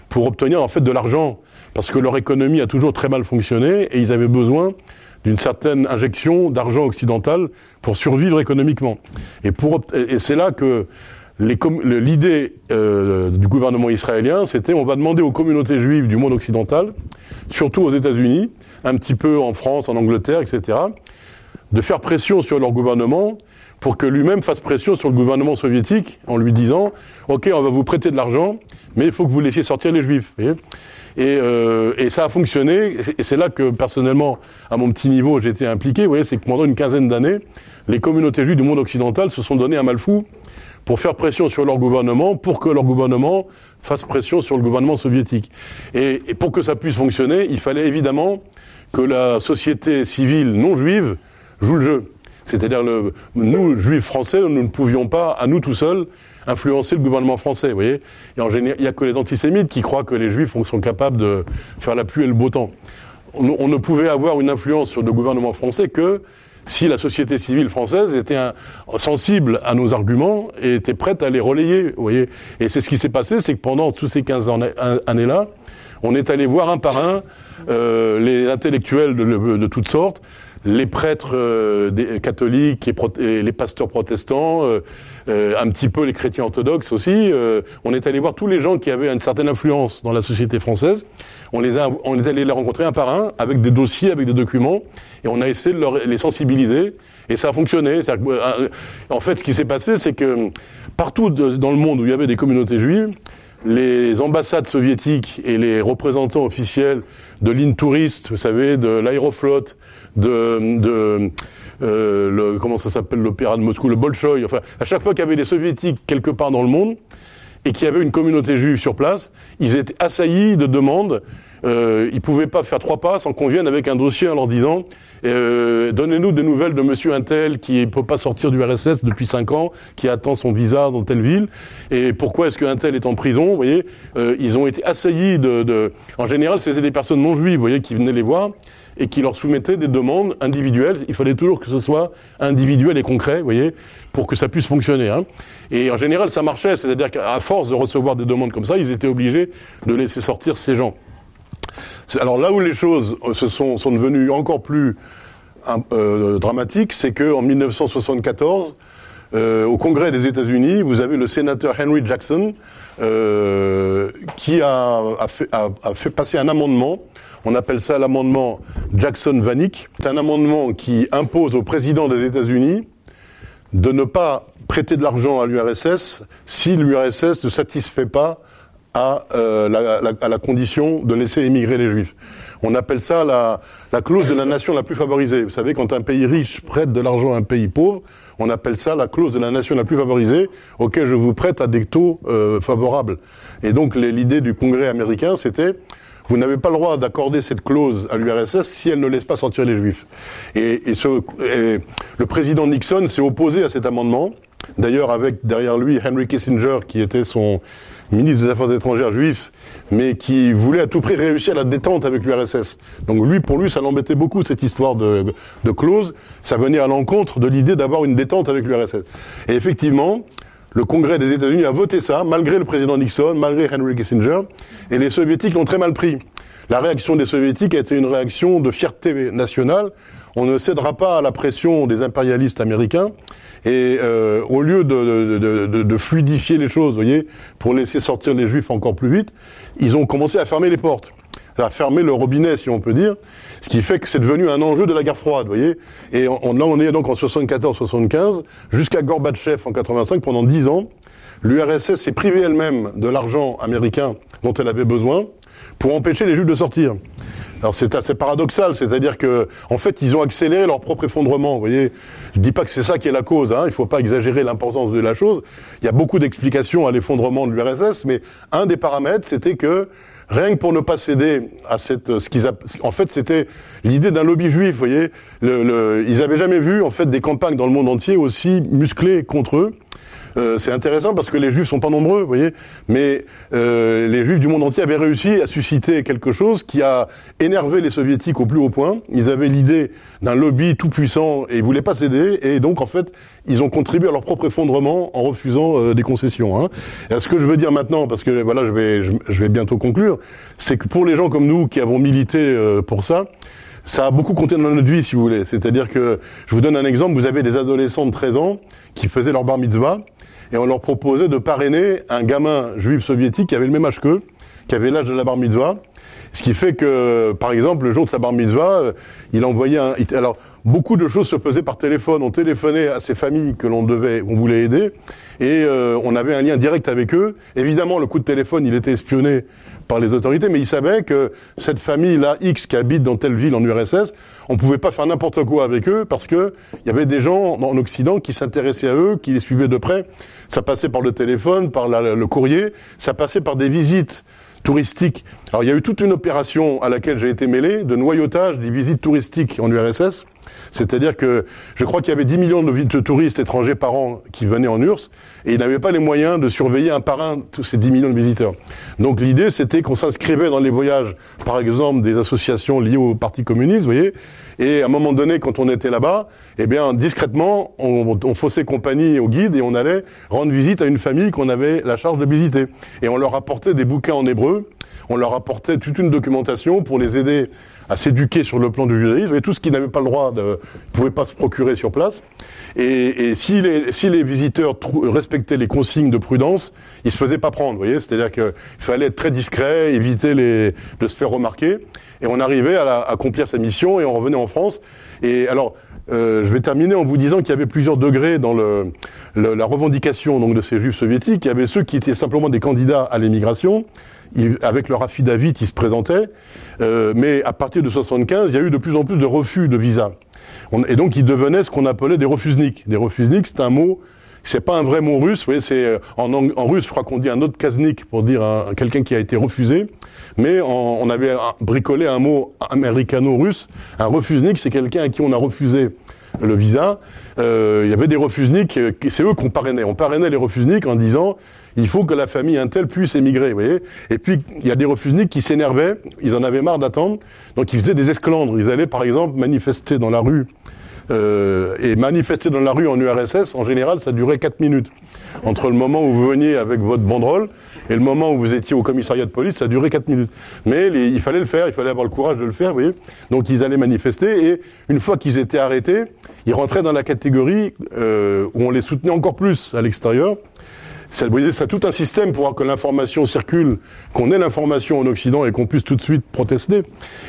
pour obtenir en fait de l'argent, parce que leur économie a toujours très mal fonctionné et ils avaient besoin d'une certaine injection d'argent occidental pour survivre économiquement. Et, c'est là que l'idée euh, du gouvernement israélien, c'était on va demander aux communautés juives du monde occidental, surtout aux États-Unis, un petit peu en France, en Angleterre, etc., de faire pression sur leur gouvernement pour que lui-même fasse pression sur le gouvernement soviétique en lui disant Ok, on va vous prêter de l'argent, mais il faut que vous laissiez sortir les juifs. Euh, et, ça a fonctionné, et c'est là que personnellement, à mon petit niveau, j'ai été impliqué. Vous voyez, c'est que pendant une quinzaine d'années, les communautés juives du monde occidental se sont donné un mal fou pour faire pression sur leur gouvernement, pour que leur gouvernement fasse pression sur le gouvernement soviétique. Et pour que ça puisse fonctionner, il fallait évidemment que la société civile non juive joue le jeu. C'est-à-dire, nous, juifs français, nous ne pouvions pas, à nous tout seuls, influencer le gouvernement français, vous voyez. Et en général, il n'y a que les antisémites qui croient que les juifs sont capables de faire la pluie et le beau temps. On, ne pouvait avoir une influence sur le gouvernement français que si la société civile française était sensible à nos arguments et était prête à les relayer, vous voyez. Et c'est ce qui s'est passé, c'est que pendant tous ces 15 années-là, on est allé voir un par un euh, les intellectuels de toutes sortes, les prêtres euh, catholiques et, les pasteurs protestants, euh, euh, un petit peu les chrétiens orthodoxes aussi. on est allé voir tous les gens qui avaient une certaine influence dans la société française. On les a, on est allé les rencontrer un par un avec des dossiers, avec des documents, et on a essayé de leur, les sensibiliser. Et ça a fonctionné. En fait, ce qui s'est passé, c'est que partout dans le monde où il y avait des communautés juives, les ambassades soviétiques et les représentants officiels de lignes touristes, vous savez, de l'aéroflotte, de, euh, comment ça s'appelle l'opéra de Moscou, le Bolchoï. Enfin, à chaque fois qu'il y avait des soviétiques quelque part dans le monde et qu'il y avait une communauté juive sur place, ils étaient assaillis de demandes. Euh, ils pouvaient pas faire trois pas sans qu'on vienne avec un dossier en leur disant euh, donnez-nous des nouvelles de Monsieur Intel qui ne peut pas sortir du RSS depuis cinq ans, qui attend son visa dans telle ville, et pourquoi est-ce qu'un tel est en prison Vous voyez, ils ont été assaillis de, de... En général, c'était des personnes non juives, vous voyez, qui venaient les voir et qui leur soumettaient des demandes individuelles. Il fallait toujours que ce soit individuel et concret, vous voyez, pour que ça puisse fonctionner. Hein. Et en général, ça marchait, c'est-à-dire qu'à force de recevoir des demandes comme ça, ils étaient obligés de laisser sortir ces gens. Alors là où les choses euh, se sont, sont devenues encore plus euh, dramatiques, c'est qu'en 1974, euh, au Congrès des États-Unis, vous avez le sénateur Henry Jackson qui a, fait, passer un amendement on appelle ça l'amendement Jackson-Vanik. C'est un amendement qui impose au président des États-Unis de ne pas prêter de l'argent à l'URSS si l'URSS ne satisfait pas à, euh, la, condition de laisser émigrer les juifs. On appelle ça la, clause de la nation la plus favorisée. Vous savez, quand un pays riche prête de l'argent à un pays pauvre, on appelle ça la clause de la nation la plus favorisée, auquel je vous prête à des taux euh, favorables. Et donc l'idée du Congrès américain, c'était vous n'avez pas le droit d'accorder cette clause à l'URSS si elle ne laisse pas sortir les juifs. Et, le président Nixon s'est opposé à cet amendement, d'ailleurs avec derrière lui Henry Kissinger, qui était son ministre des Affaires étrangères juif, mais qui voulait à tout prix réussir la détente avec l'URSS. Donc lui, pour lui, ça l'embêtait beaucoup cette histoire de, de clause. Ça venait à l'encontre de l'idée d'avoir une détente avec l'URSS. Et effectivement, le Congrès des États-Unis a voté ça, malgré le président Nixon, malgré Henry Kissinger, et les Soviétiques l'ont très mal pris. La réaction des Soviétiques a été une réaction de fierté nationale. On ne cédera pas à la pression des impérialistes américains. Et euh, au lieu de, de, de, fluidifier les choses, voyez, pour laisser sortir les Juifs encore plus vite, ils ont commencé à fermer les portes, à fermer le robinet, si on peut dire, ce qui fait que c'est devenu un enjeu de la guerre froide, voyez. Et on, là, on est donc en 74-75, jusqu'à Gorbatchev en 85, pendant 10 ans, l'URSS s'est privée elle-même de l'argent américain dont elle avait besoin pour empêcher les Juifs de sortir. Alors c'est assez paradoxal, c'est-à-dire que en fait ils ont accéléré leur propre effondrement. Vous voyez, je dis pas que c'est ça qui est la cause. Hein, il ne faut pas exagérer l'importance de la chose. Il y a beaucoup d'explications à l'effondrement de l'URSS, mais un des paramètres c'était que rien que pour ne pas céder à cette, ce qu'ils en fait, c'était l'idée d'un lobby juif. Vous voyez, ils avaient jamais vu en fait des campagnes dans le monde entier aussi musclées contre eux. Euh, c'est intéressant parce que les juifs sont pas nombreux, vous voyez, mais euh, les juifs du monde entier avaient réussi à susciter quelque chose qui a énervé les soviétiques au plus haut point. Ils avaient l'idée d'un lobby tout puissant et ils voulaient pas céder, et donc en fait, ils ont contribué à leur propre effondrement en refusant euh, des concessions. Hein. Et ce que je veux dire maintenant, parce que voilà, je vais, je, vais bientôt conclure, c'est que pour les gens comme nous qui avons milité pour ça, ça a beaucoup compté dans notre vie, si vous voulez. C'est-à-dire que, je vous donne un exemple, vous avez des adolescents de 13 ans qui faisaient leur bar mitzvah, et on leur proposait de parrainer un gamin juif soviétique qui avait le même âge qu'eux, qui avait l'âge de la bar mitzvah. Ce qui fait que, par exemple, le jour de sa bar mitzvah, euh, il envoyait un. Alors, beaucoup de choses se faisaient par téléphone. On téléphonait à ces familles que l'on devait, on voulait aider, et euh, on avait un lien direct avec eux. Évidemment, le coup de téléphone, il était espionné par les autorités, mais il savait que cette famille-là, X, qui habite dans telle ville en URSS, on pouvait pas faire n'importe quoi avec eux parce que il y avait des gens en Occident qui s'intéressaient à eux, qui les suivaient de près. Ça passait par le téléphone, par le courrier, ça passait par des visites touristiques. Alors il y a eu toute une opération à laquelle j'ai été mêlé de noyautage des visites touristiques en URSS. C'est-à-dire que je crois qu'il y avait 10 millions de touristes étrangers par an qui venaient en URSS et ils n'avaient pas les moyens de surveiller un par un tous ces 10 millions de visiteurs. Donc l'idée, c'était qu'on s'inscrivait dans les voyages, par exemple, des associations liées au Parti communiste, vous voyez, et à un moment donné, quand on était là-bas, eh bien, discrètement, on, on faussait compagnie au guide et on allait rendre visite à une famille qu'on avait la charge de visiter. Et on leur apportait des bouquins en hébreu, on leur apportait toute une documentation pour les aider à s'éduquer sur le plan du judaïsme, et tout ce qu'ils n'avaient pas le droit de, pouvaient pas se procurer sur place. Et, et si, les, si les visiteurs respectaient les consignes de prudence, ils se faisaient pas prendre, vous voyez. C'est-à-dire qu'il fallait être très discret, éviter les, de se faire remarquer. Et on arrivait à, accomplir sa mission et on revenait en France. Et alors, euh, je vais terminer en vous disant qu'il y avait plusieurs degrés dans le, la revendication donc, de ces juifs soviétiques. Il y avait ceux qui étaient simplement des candidats à l'émigration. Avec leur affidavit, ils se présentaient. Euh, mais à partir de 75, il y a eu de plus en plus de refus de visa. et donc, ils devenaient ce qu'on appelait des refusniks. Des refusniks, c'est un mot c'est pas un vrai mot russe, vous voyez, c'est euh, en, russe, je crois qu'on dit un autre kaznik pour dire quelqu'un qui a été refusé, mais on avait bricolé un mot américano-russe. Un refusnik, c'est quelqu'un à qui on a refusé le visa. Euh, il y avait des refusniks, c'est eux qu'on parrainait. On parrainait les refusniks en disant il faut que la famille Intel puisse émigrer, vous voyez. Et puis, il y a des refusniks qui s'énervaient, ils en avaient marre d'attendre, donc ils faisaient des esclandres. Ils allaient, par exemple, manifester dans la rue euh, et manifester dans la rue en URSS, en général, ça durait 4 minutes. Entre le moment où vous veniez avec votre banderole et le moment où vous étiez au commissariat de police, ça durait 4 minutes. Mais il fallait le faire, il fallait avoir le courage de le faire, vous voyez. Donc ils allaient manifester et une fois qu'ils étaient arrêtés, ils rentraient dans la catégorie euh, où on les soutenait encore plus à l'extérieur. Ça, tout un système pour que l'information circule, qu'on ait l'information en Occident et qu'on puisse tout de suite protester.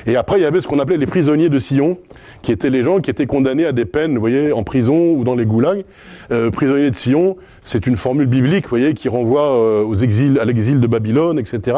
Et après, il y avait ce qu'on appelait les prisonniers de Sion, qui étaient les gens qui étaient condamnés à des peines, vous voyez, en prison ou dans les goulags. Euh, prisonniers de Sion, c'est une formule biblique, vous voyez, qui renvoie euh, aux exils, à l'exil de Babylone, etc.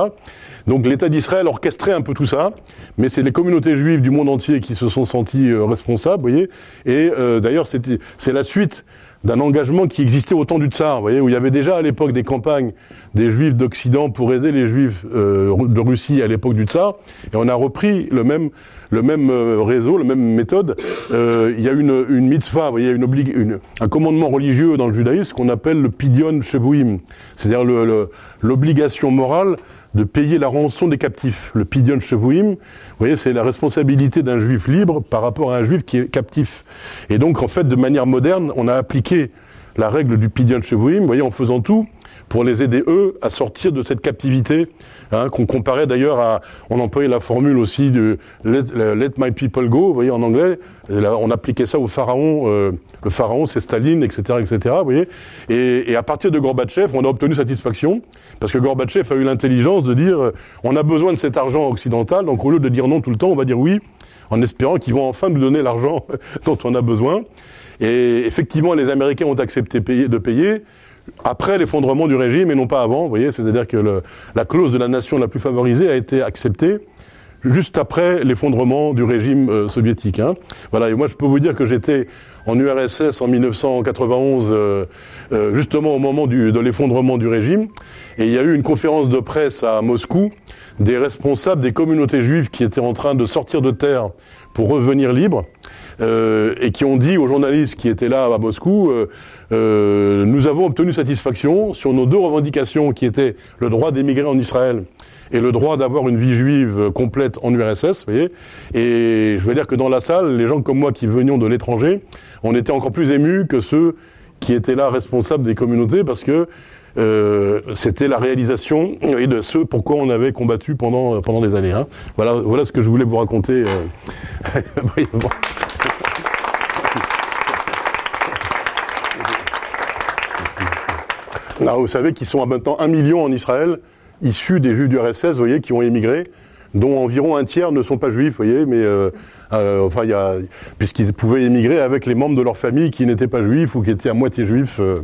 Donc l'État d'Israël orchestrait un peu tout ça, mais c'est les communautés juives du monde entier qui se sont senties euh, responsables, vous voyez. Et d'ailleurs, c'est la suite d'un engagement qui existait au temps du tsar, vous voyez, où il y avait déjà à l'époque des campagnes des juifs d'Occident pour aider les juifs euh, de Russie à l'époque du tsar, et on a repris le même, le euh, réseau, la même méthode. Euh, il y a une, une mitzvah, vous voyez, une, un commandement religieux dans le judaïsme qu'on appelle le pidion shevuim, c'est-à-dire l'obligation morale de payer la rançon des captifs. Le pidion shevuim, vous voyez, c'est la responsabilité d'un juif libre par rapport à un juif qui est captif. Et donc, en fait, de manière moderne, on a appliqué la règle du Pidian Chevuim, vous voyez, en faisant tout pour les aider, eux, à sortir de cette captivité, hein, qu'on comparait d'ailleurs à, on employait la formule aussi de let, my people go, vous voyez, en anglais, on appliquait ça au pharaon, euh, le pharaon c'est Staline, etc., etc., vous voyez, et, et, à partir de Gorbatchev, on a obtenu satisfaction, parce que Gorbatchev a eu l'intelligence de dire, euh, on a besoin de cet argent occidental, donc au lieu de dire non tout le temps, on va dire oui, en espérant qu'ils vont enfin nous donner l'argent dont on a besoin. Et effectivement, les Américains ont accepté de payer, après l'effondrement du régime et non pas avant. Vous voyez, c'est-à-dire que la clause de la nation la plus favorisée a été acceptée juste après l'effondrement du régime euh, soviétique. Hein. Voilà, et moi je peux vous dire que j'étais en URSS en 1991, euh, euh, justement au moment de l'effondrement du régime, et il y a eu une conférence de presse à Moscou des responsables des communautés juives qui étaient en train de sortir de terre pour revenir libres, et qui ont dit aux journalistes qui étaient là à Moscou, euh, nous avons obtenu satisfaction sur nos deux revendications qui étaient le droit d'émigrer en Israël et le droit d'avoir une vie juive complète en URSS, vous voyez. Et je veux dire que dans la salle, les gens comme moi qui venions de l'étranger, on était encore plus émus que ceux qui étaient là responsables des communautés parce que euh, c'était la réalisation de ce pourquoi on avait combattu pendant, pendant des années. Hein. Voilà, voilà ce que je voulais vous raconter. Euh, vous savez qu'ils sont maintenant un million en Israël, issus des juifs du RSS, vous voyez, qui ont émigré, dont environ un tiers ne sont pas juifs, vous voyez, mais euh, euh, enfin, il y a, puisqu'ils pouvaient émigrer avec les membres de leur famille qui n'étaient pas juifs ou qui étaient à moitié juifs. Euh,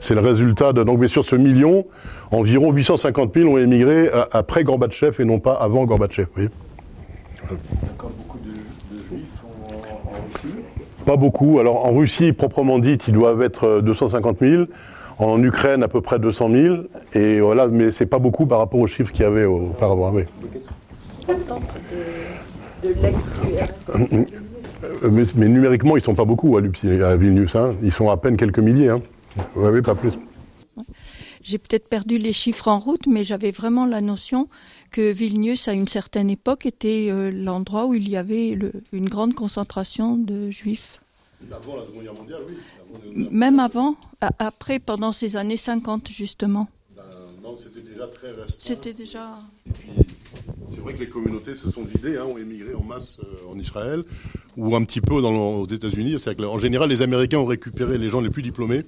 c'est le résultat de, donc bien sûr, ce million, environ 850 000 ont émigré après Gorbatchev et non pas avant Gorbatchev, vous voyez. beaucoup de, juifs en, Russie? Pas beaucoup. Alors en Russie, proprement dit, ils doivent être 250 000. En Ukraine, à peu près 200 000. Et voilà, mais c'est pas beaucoup par rapport aux chiffres qu'il y avait auparavant. Oui. De, mais, mais, numériquement, ils sont pas beaucoup à, à Vilnius. Hein. Ils sont à peine quelques milliers. Hein. Oui, pas plus. J'ai peut-être perdu les chiffres en route, mais j'avais vraiment la notion que Vilnius, à une certaine époque, était euh, l'endroit où il y avait une grande concentration de juifs. Avant la Seconde Guerre mondiale, oui. Même avant Après, pendant ces années 50, justement ben, Non, c'était déjà très restreint. C'était déjà... Et puis, c'est vrai que les communautés se sont vidées, hein, ont émigré en masse euh, en Israël, ou un petit peu dans, aux États-Unis. En général, les Américains ont récupéré les gens les plus diplômés,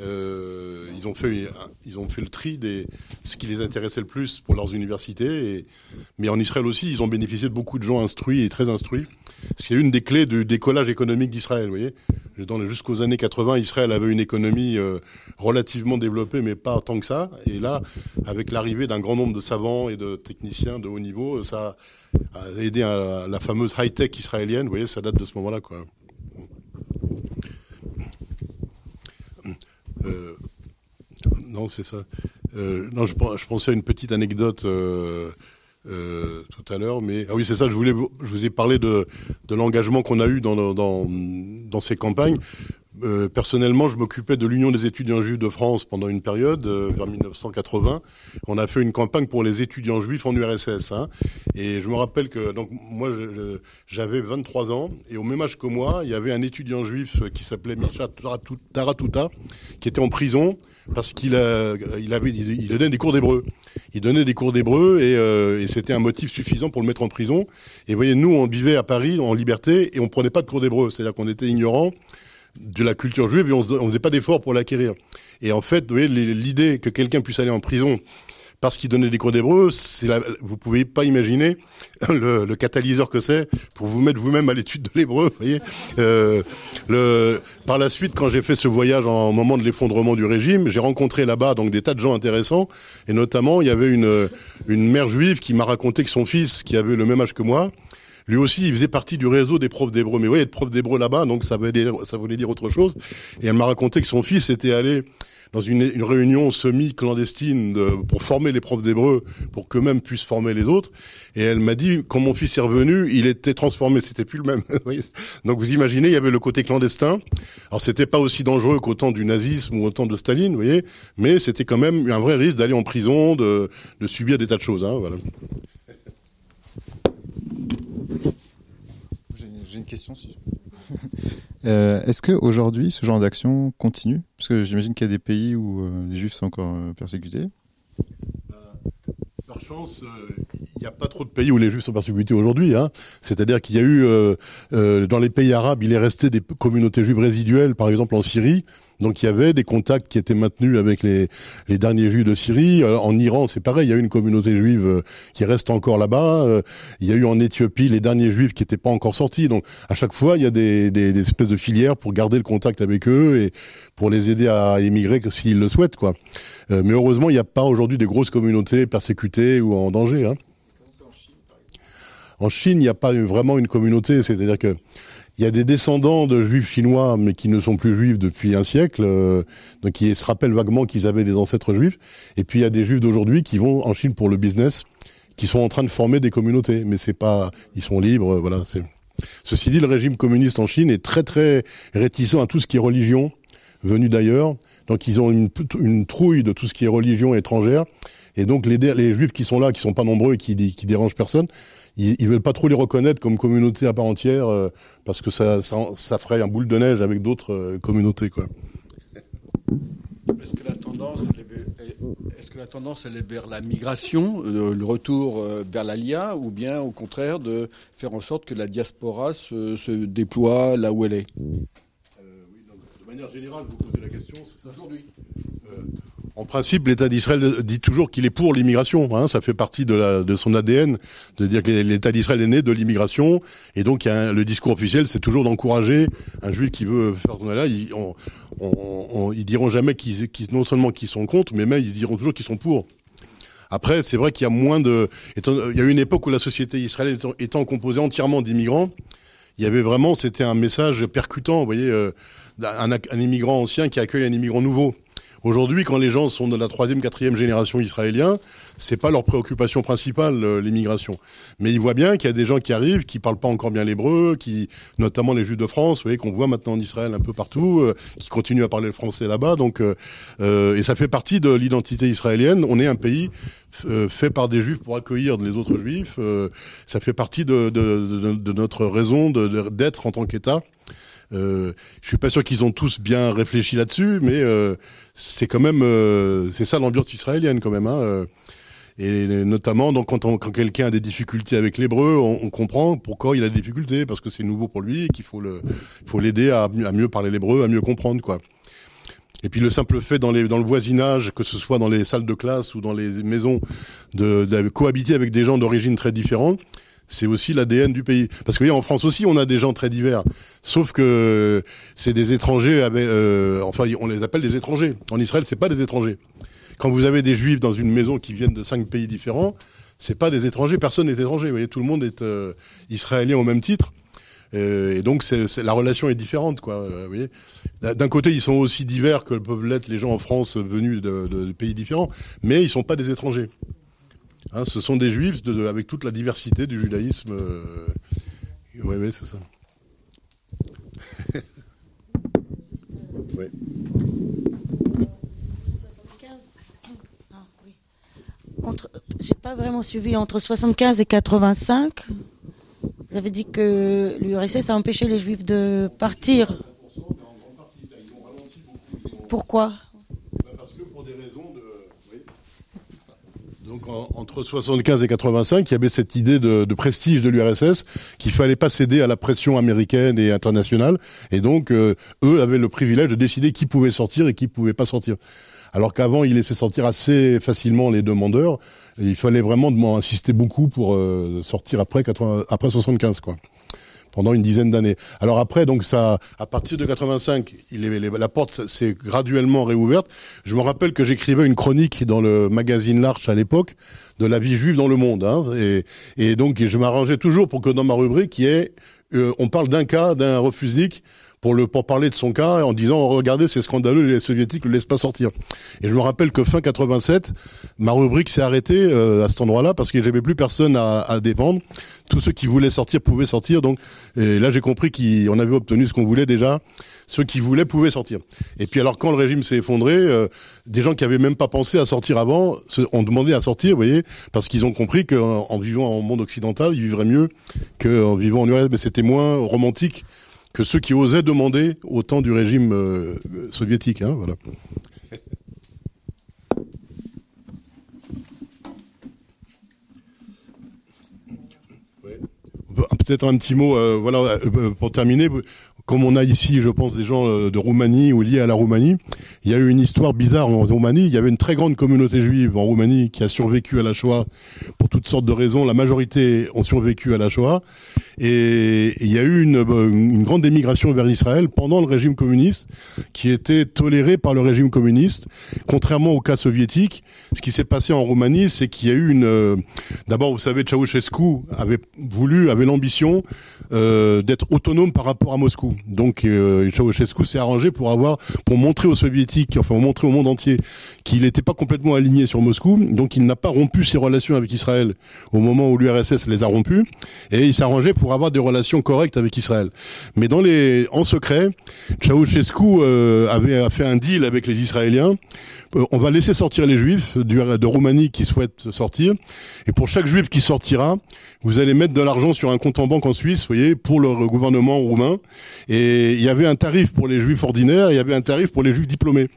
euh, ils, ont fait, ils ont fait le tri des ce qui les intéressait le plus pour leurs universités. Et, mais en Israël aussi, ils ont bénéficié de beaucoup de gens instruits et très instruits. C'est une des clés du décollage économique d'Israël. Vous voyez, jusqu'aux années 80, Israël avait une économie euh, relativement développée, mais pas tant que ça. Et là, avec l'arrivée d'un grand nombre de savants et de techniciens de haut niveau, ça a aidé à la fameuse high-tech israélienne. Vous voyez, ça date de ce moment-là, quoi. Euh, non, c'est ça. Euh, non, je, pensais à une petite anecdote euh, tout à l'heure, mais ah oui, c'est ça. Je voulais, je vous ai parlé de, l'engagement qu'on a eu dans, dans ces campagnes. Euh, personnellement, je m'occupais de l'Union des étudiants juifs de France pendant une période, euh, vers 1980. On a fait une campagne pour les étudiants juifs en URSS. Hein. Et je me rappelle que donc moi, j'avais 23 ans, et au même âge que moi, il y avait un étudiant juif qui s'appelait Misha Taratuta, qui était en prison parce qu'il il avait, il donnait des cours d'hébreu. Il donnait des cours d'hébreu et, euh, et c'était un motif suffisant pour le mettre en prison. Et vous voyez, nous, on vivait à Paris en liberté et on prenait pas de cours d'hébreu, c'est-à-dire qu'on était ignorants de la culture juive on, ne faisait pas d'efforts pour l'acquérir. Et en fait, vous voyez, l'idée que quelqu'un puisse aller en prison parce qu'il donnait des cours d'hébreu, vous pouvez pas imaginer le, catalyseur que c'est pour vous mettre vous-même à l'étude de l'hébreu. Voyez, euh, le, par la suite, quand j'ai fait ce voyage en, moment de l'effondrement du régime, j'ai rencontré là-bas donc des tas de gens intéressants, et notamment il y avait une une mère juive qui m'a raconté que son fils, qui avait le même âge que moi, lui aussi, il faisait partie du réseau des profs d'hébreu. Mais oui, être prof d'hébreu là-bas, donc ça voulait, dire, ça voulait dire autre chose. Et elle m'a raconté que son fils était allé dans une, réunion semi-clandestine pour former les profs d'hébreu, pour qu'eux-mêmes puissent former les autres. Et elle m'a dit, quand mon fils est revenu, il était transformé, c'était plus le même. Donc vous imaginez, il y avait le côté clandestin. Alors c'était pas aussi dangereux qu'au temps du nazisme ou au temps de Staline, vous voyez, mais c'était quand même un vrai risque d'aller en prison, de, de subir des tas de choses. Hein, voilà. J'ai une question. Si... Est-ce qu'aujourd'hui, ce genre d'action continue? Parce que j'imagine qu'il y a des pays où les juifs sont encore persécutés. Par chance, il n'y a pas trop de pays où les juifs sont persécutés aujourd'hui. Hein. C'est-à-dire qu'il y a eu, dans les pays arabes, il est resté des communautés juives résiduelles, par exemple en Syrie, donc il y avait des contacts qui étaient maintenus avec les, les derniers juifs de Syrie. Euh, en Iran, c'est pareil, il y a eu une communauté juive euh, qui reste encore là-bas. Euh, il y a eu en Éthiopie les derniers juifs qui n'étaient pas encore sortis. Donc à chaque fois, il y a des, des, des, espèces de filières pour garder le contact avec eux et pour les aider à émigrer s'ils le souhaitent. quoi. mais heureusement, il n'y a pas aujourd'hui des grosses communautés persécutées ou en danger. Hein. En Chine, il n'y a pas vraiment une communauté, c'est-à-dire que il y a des descendants de juifs chinois, mais qui ne sont plus juifs depuis un siècle, euh, donc qui se rappellent vaguement qu'ils avaient des ancêtres juifs. Et puis il y a des juifs d'aujourd'hui qui vont en Chine pour le business, qui sont en train de former des communautés, mais c'est pas, ils sont libres, voilà. C'est. Ceci dit, le régime communiste en Chine est très très réticent à tout ce qui est religion venue d'ailleurs. Donc ils ont une, trouille de tout ce qui est religion étrangère. Et donc les, les juifs qui sont là, qui sont pas nombreux et qui, qui dérangent personne, ils, ils veulent pas trop les reconnaître comme communauté à part entière euh, parce que ça, ça, ferait un boule de neige avec d'autres euh, communautés quoi. Est-ce que la tendance est-ce que la tendance elle est vers la migration, euh, le retour vers l'ALIA, ou bien au contraire de faire en sorte que la diaspora se déploie là où elle est euh, oui, donc, De Euh, en principe, l'État d'Israël dit toujours qu'il est pour l'immigration. Hein, ça fait partie de, son ADN de dire que l'État d'Israël est né de l'immigration. Et donc, le discours officiel, c'est toujours d'encourager un juif qui veut faire tourner là. Ils, on, diront jamais qu'ils, non seulement qu'ils sont contre, mais même ils diront toujours qu'ils sont pour. Après, c'est vrai qu'il y a moins de. Il y a eu une époque où la société israélienne étant, composée entièrement d'immigrants, il y avait vraiment, c'était un message percutant. Vous voyez, euh, un, un immigrant ancien qui accueille un immigrant nouveau. Aujourd'hui, quand les gens sont de la troisième, quatrième génération israélien, c'est pas leur préoccupation principale euh, l'immigration. Mais ils voient bien qu'il y a des gens qui arrivent, qui parlent pas encore bien l'hébreu, qui, notamment les Juifs de France, vous voyez qu'on voit maintenant en Israël un peu partout, euh, qui continuent à parler le français là-bas. Donc, euh, et ça fait partie de l'identité israélienne. On est un pays fait par des Juifs pour accueillir les autres Juifs. ça fait partie de, de, de, de notre raison d'être en tant qu'État. Euh, je suis pas sûr qu'ils ont tous bien réfléchi là-dessus, mais euh, c'est quand même euh, c'est ça l'ambiance israélienne quand même. Hein, euh. et notamment donc quand, quelqu'un a des difficultés avec l'hébreu, on, comprend pourquoi il a des difficultés parce que c'est nouveau pour lui et qu'il faut le faut l'aider à, à, mieux parler l'hébreu, à mieux comprendre quoi. Et puis le simple fait dans, les, dans le voisinage, que ce soit dans les salles de classe ou dans les maisons, de, de cohabiter avec des gens d'origine très différente, c'est aussi l'ADN du pays. Parce que vous voyez, en France aussi, on a des gens très divers. Sauf que c'est des étrangers, euh, enfin, on les appelle des étrangers. En Israël, c'est pas des étrangers. Quand vous avez des juifs dans une maison qui viennent de cinq pays différents, c'est pas des étrangers. Personne n'est étranger. Vous voyez, tout le monde est euh, israélien au même titre. Euh, et donc, la relation est différente, quoi. Vous voyez. D'un côté, ils sont aussi divers que peuvent l'être les gens en France venus de, de, de pays différents, mais ils sont pas des étrangers. Hein, ce sont des juifs avec toute la diversité du judaïsme. Euh... Oui, c'est ça. oui. 75. Ah, oui. J'ai pas vraiment suivi entre 75 et 85. Vous avez dit que l'URSS a empêché les juifs de partir. Pourquoi? Donc entre 75 et 85, il y avait cette idée de, prestige de l'URSS qu'il fallait pas céder à la pression américaine et internationale, et donc euh, eux avaient le privilège de décider qui pouvait sortir et qui pouvait pas sortir. Alors qu'avant, ils laissaient sortir assez facilement les demandeurs. Il fallait vraiment insister beaucoup pour euh, sortir après 80, après 75 quoi pendant une dizaine d'années. Alors après, donc ça, à partir de 85, il est, la porte s'est graduellement réouverte. Je me rappelle que j'écrivais une chronique dans le magazine L'Arche à l'époque de la vie juive dans le monde, hein, et, donc je m'arrangeais toujours pour que dans ma rubrique, il y ait, euh, on parle d'un cas d'un refusnik pour le pour parler de son cas en disant regardez c'est scandaleux les soviétiques le laissent pas sortir. Et je me rappelle que fin 87 ma rubrique s'est arrêtée euh, à cet endroit-là parce que j'avais plus personne à, à défendre. Tous ceux qui voulaient sortir pouvaient sortir donc et là j'ai compris qu'on avait obtenu ce qu'on voulait déjà. Ceux qui voulaient pouvaient sortir. Et puis alors quand le régime s'est effondré, euh, des gens qui avaient même pas pensé à sortir avant ont demandé à sortir, vous voyez, parce qu'ils ont compris qu'en en vivant en monde occidental, ils vivraient mieux qu'en vivant en URSS, mais c'était moins romantique que ceux qui osaient demander au temps du régime soviétique. Hein, voilà. Peut-être un petit mot, voilà, pour terminer comme on a ici, je pense, des gens euh, de Roumanie ou liés à la Roumanie, il y a eu une histoire bizarre en Roumanie. Il y avait une très grande communauté juive en Roumanie qui a survécu à la Shoah toutes sortes de raisons. La majorité ont survécu à la Shoah. Et il y a eu une, une grande émigration vers Israël pendant le régime communiste, qui était tolérée par le régime communiste. Contrairement au cas soviétique, ce qui s'est passé en Roumanie, c'est qu'il y a eu une... Euh, d'abord, vous savez, Ceausescu avait voulu, avait l'ambition euh, d'être autonome par rapport à Moscou. Donc euh, Ceausescu s'est arrangé pour avoir, pour montrer aux soviétiques, enfin montrer au monde entier qu'il n'était pas complètement aligné sur Moscou. Donc il n'a pas rompu ses relations avec Israël au moment où l'URSS les a rompues, et il s'arrangeait pour avoir des relations correctes avec Israël. Mais en secret, Ceausescu euh, avait fait un deal avec les Israéliens on va laisser sortir les juifs de Roumanie qui souhaitent sortir. Et pour chaque juif qui sortira, vous allez mettre de l'argent sur un compte en banque en Suisse, vous voyez, pour le gouvernement roumain. Et il y avait un tarif pour les juifs ordinaires, il y avait un tarif pour les juifs diplômés.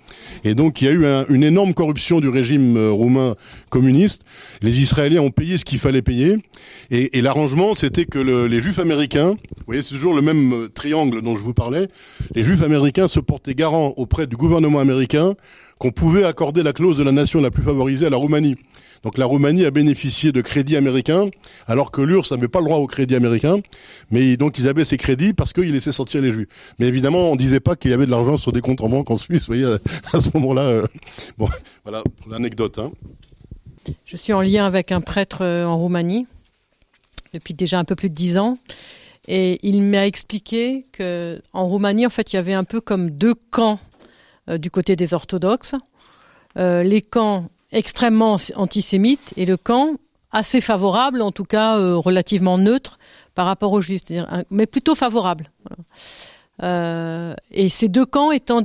Et donc il y a eu une énorme corruption du régime euh, roumain communiste. Les Israéliens ont payé ce qu'il fallait payer. Et, l'arrangement, c'était que les juifs américains, vous voyez, c'est toujours le même euh, triangle dont je vous parlais, les juifs américains se portaient garant auprès du gouvernement américain qu'on pouvait accorder la clause de la nation la plus favorisée à la Roumanie. Donc la Roumanie a bénéficié de crédits américains, alors que l'URSS n'avait pas le droit au crédit américain. Mais donc ils avaient ces crédits parce qu'ils laissaient sortir les Juifs. Mais évidemment, on disait pas qu'il y avait de l'argent sur des comptes en banque en Suisse. Vous voyez, à ce moment-là, euh, bon, voilà pour l'anecdote. Hein. Je suis en lien avec un prêtre euh, en Roumanie depuis déjà un peu plus de dix ans. Et il m'a expliqué que en Roumanie, en fait, il y avait un peu comme deux camps du côté des orthodoxes, euh, les camps extrêmement antisémites et le camp assez favorable, en tout cas euh, relativement neutre par rapport aux juifs, mais plutôt favorable. et ces deux camps étant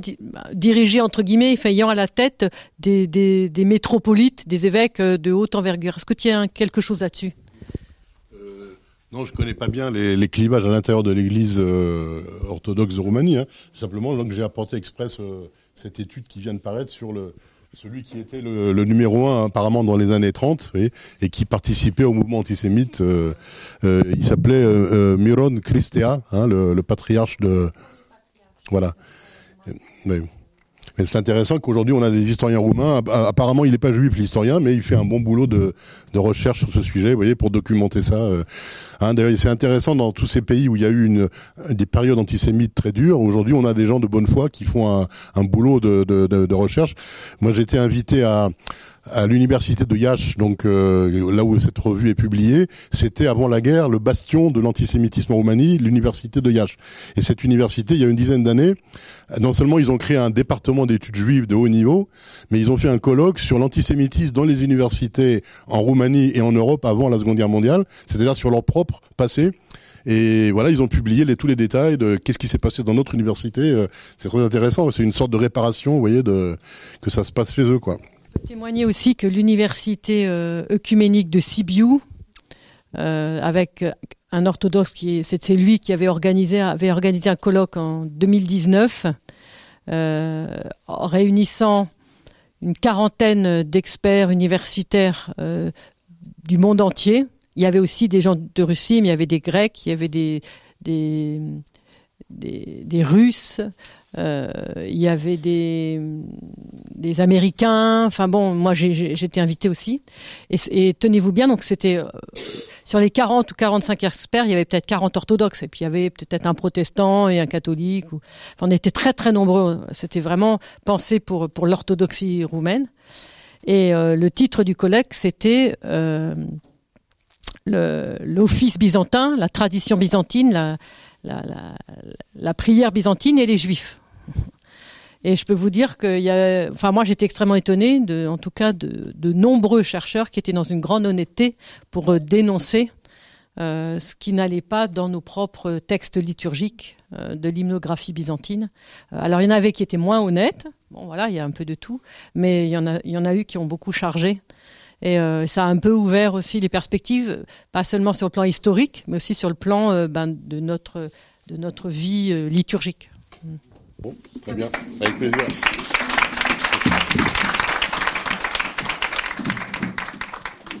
dirigés entre guillemets, ayant à la tête des, métropolites, des évêques de haute envergure. Est-ce que tu as quelque chose là-dessus? Non, je connais pas bien les, clivages à l'intérieur de l'Église orthodoxe de Roumanie. Hein. Simplement, donc j'ai apporté express cette étude qui vient de paraître sur le, celui qui était le, numéro un apparemment dans les années 30 et qui participait au mouvement antisémite. Euh, euh, il s'appelait euh, Miron Christea, hein, le, patriarche de... Voilà. Mais c'est intéressant qu'aujourd'hui on a des historiens roumains. Apparemment, il n'est pas juif l'historien, mais il fait un bon boulot de, de, recherche sur ce sujet, vous voyez, pour documenter ça. Euh. Hein, D'ailleurs, c'est intéressant dans tous ces pays où il y a eu une, des périodes antisémites très dures. Aujourd'hui, on a des gens de bonne foi qui font un, un boulot de, de, de recherche. Moi, j'étais invité à à l'université de Yash, donc euh, là où cette revue est publiée, c'était avant la guerre le bastion de l'antisémitisme en Roumanie, l'université de Yash. Et cette université, il y a une dizaine d'années, non seulement ils ont créé un département d'études juives de haut niveau, mais ils ont fait un colloque sur l'antisémitisme dans les universités en Roumanie et en Europe avant la Seconde Guerre mondiale, c'est-à-dire sur leur propre passé. Et voilà, ils ont publié les, tous les détails de qu'est-ce qui s'est passé dans notre université. Euh, c'est très intéressant. C'est une sorte de réparation, vous voyez, de que ça se passe chez eux, quoi témoigner aussi que l'université euh, œcuménique de Sibiu, euh, avec un orthodoxe qui c'est lui qui avait organisé avait organisé un colloque en 2019 euh, réunissant une quarantaine d'experts universitaires du monde entier. Il y avait aussi des gens de Russie, mais il y avait des Grecs, il y avait des, Russes, euh, il y avait des, Américains. Enfin bon, moi j'étais invité aussi. Et, tenez-vous bien, donc c'était euh, sur les 40 ou 45 experts, il y avait peut-être 40 orthodoxes et puis il y avait peut-être un protestant et un catholique. Enfin, on était très très nombreux. C'était vraiment pensé pour pour l'orthodoxie roumaine. Et euh, le titre du colloque, c'était l'office byzantin, la tradition byzantine, la, prière byzantine et les juifs. Et je peux vous dire que, y a, enfin moi j'étais extrêmement étonnée, de, en tout cas de, nombreux chercheurs qui étaient dans une grande honnêteté pour euh, dénoncer euh, ce qui n'allait pas dans nos propres textes liturgiques euh, de l'hymnographie byzantine. Alors il y en avait qui étaient moins honnêtes, bon voilà, il y a un peu de tout, mais il y en a, eu qui ont beaucoup chargé. Et ça a un peu ouvert aussi les perspectives, pas seulement sur le plan historique, mais aussi sur le plan ben, de notre vie liturgique. Bon, très bien, avec plaisir.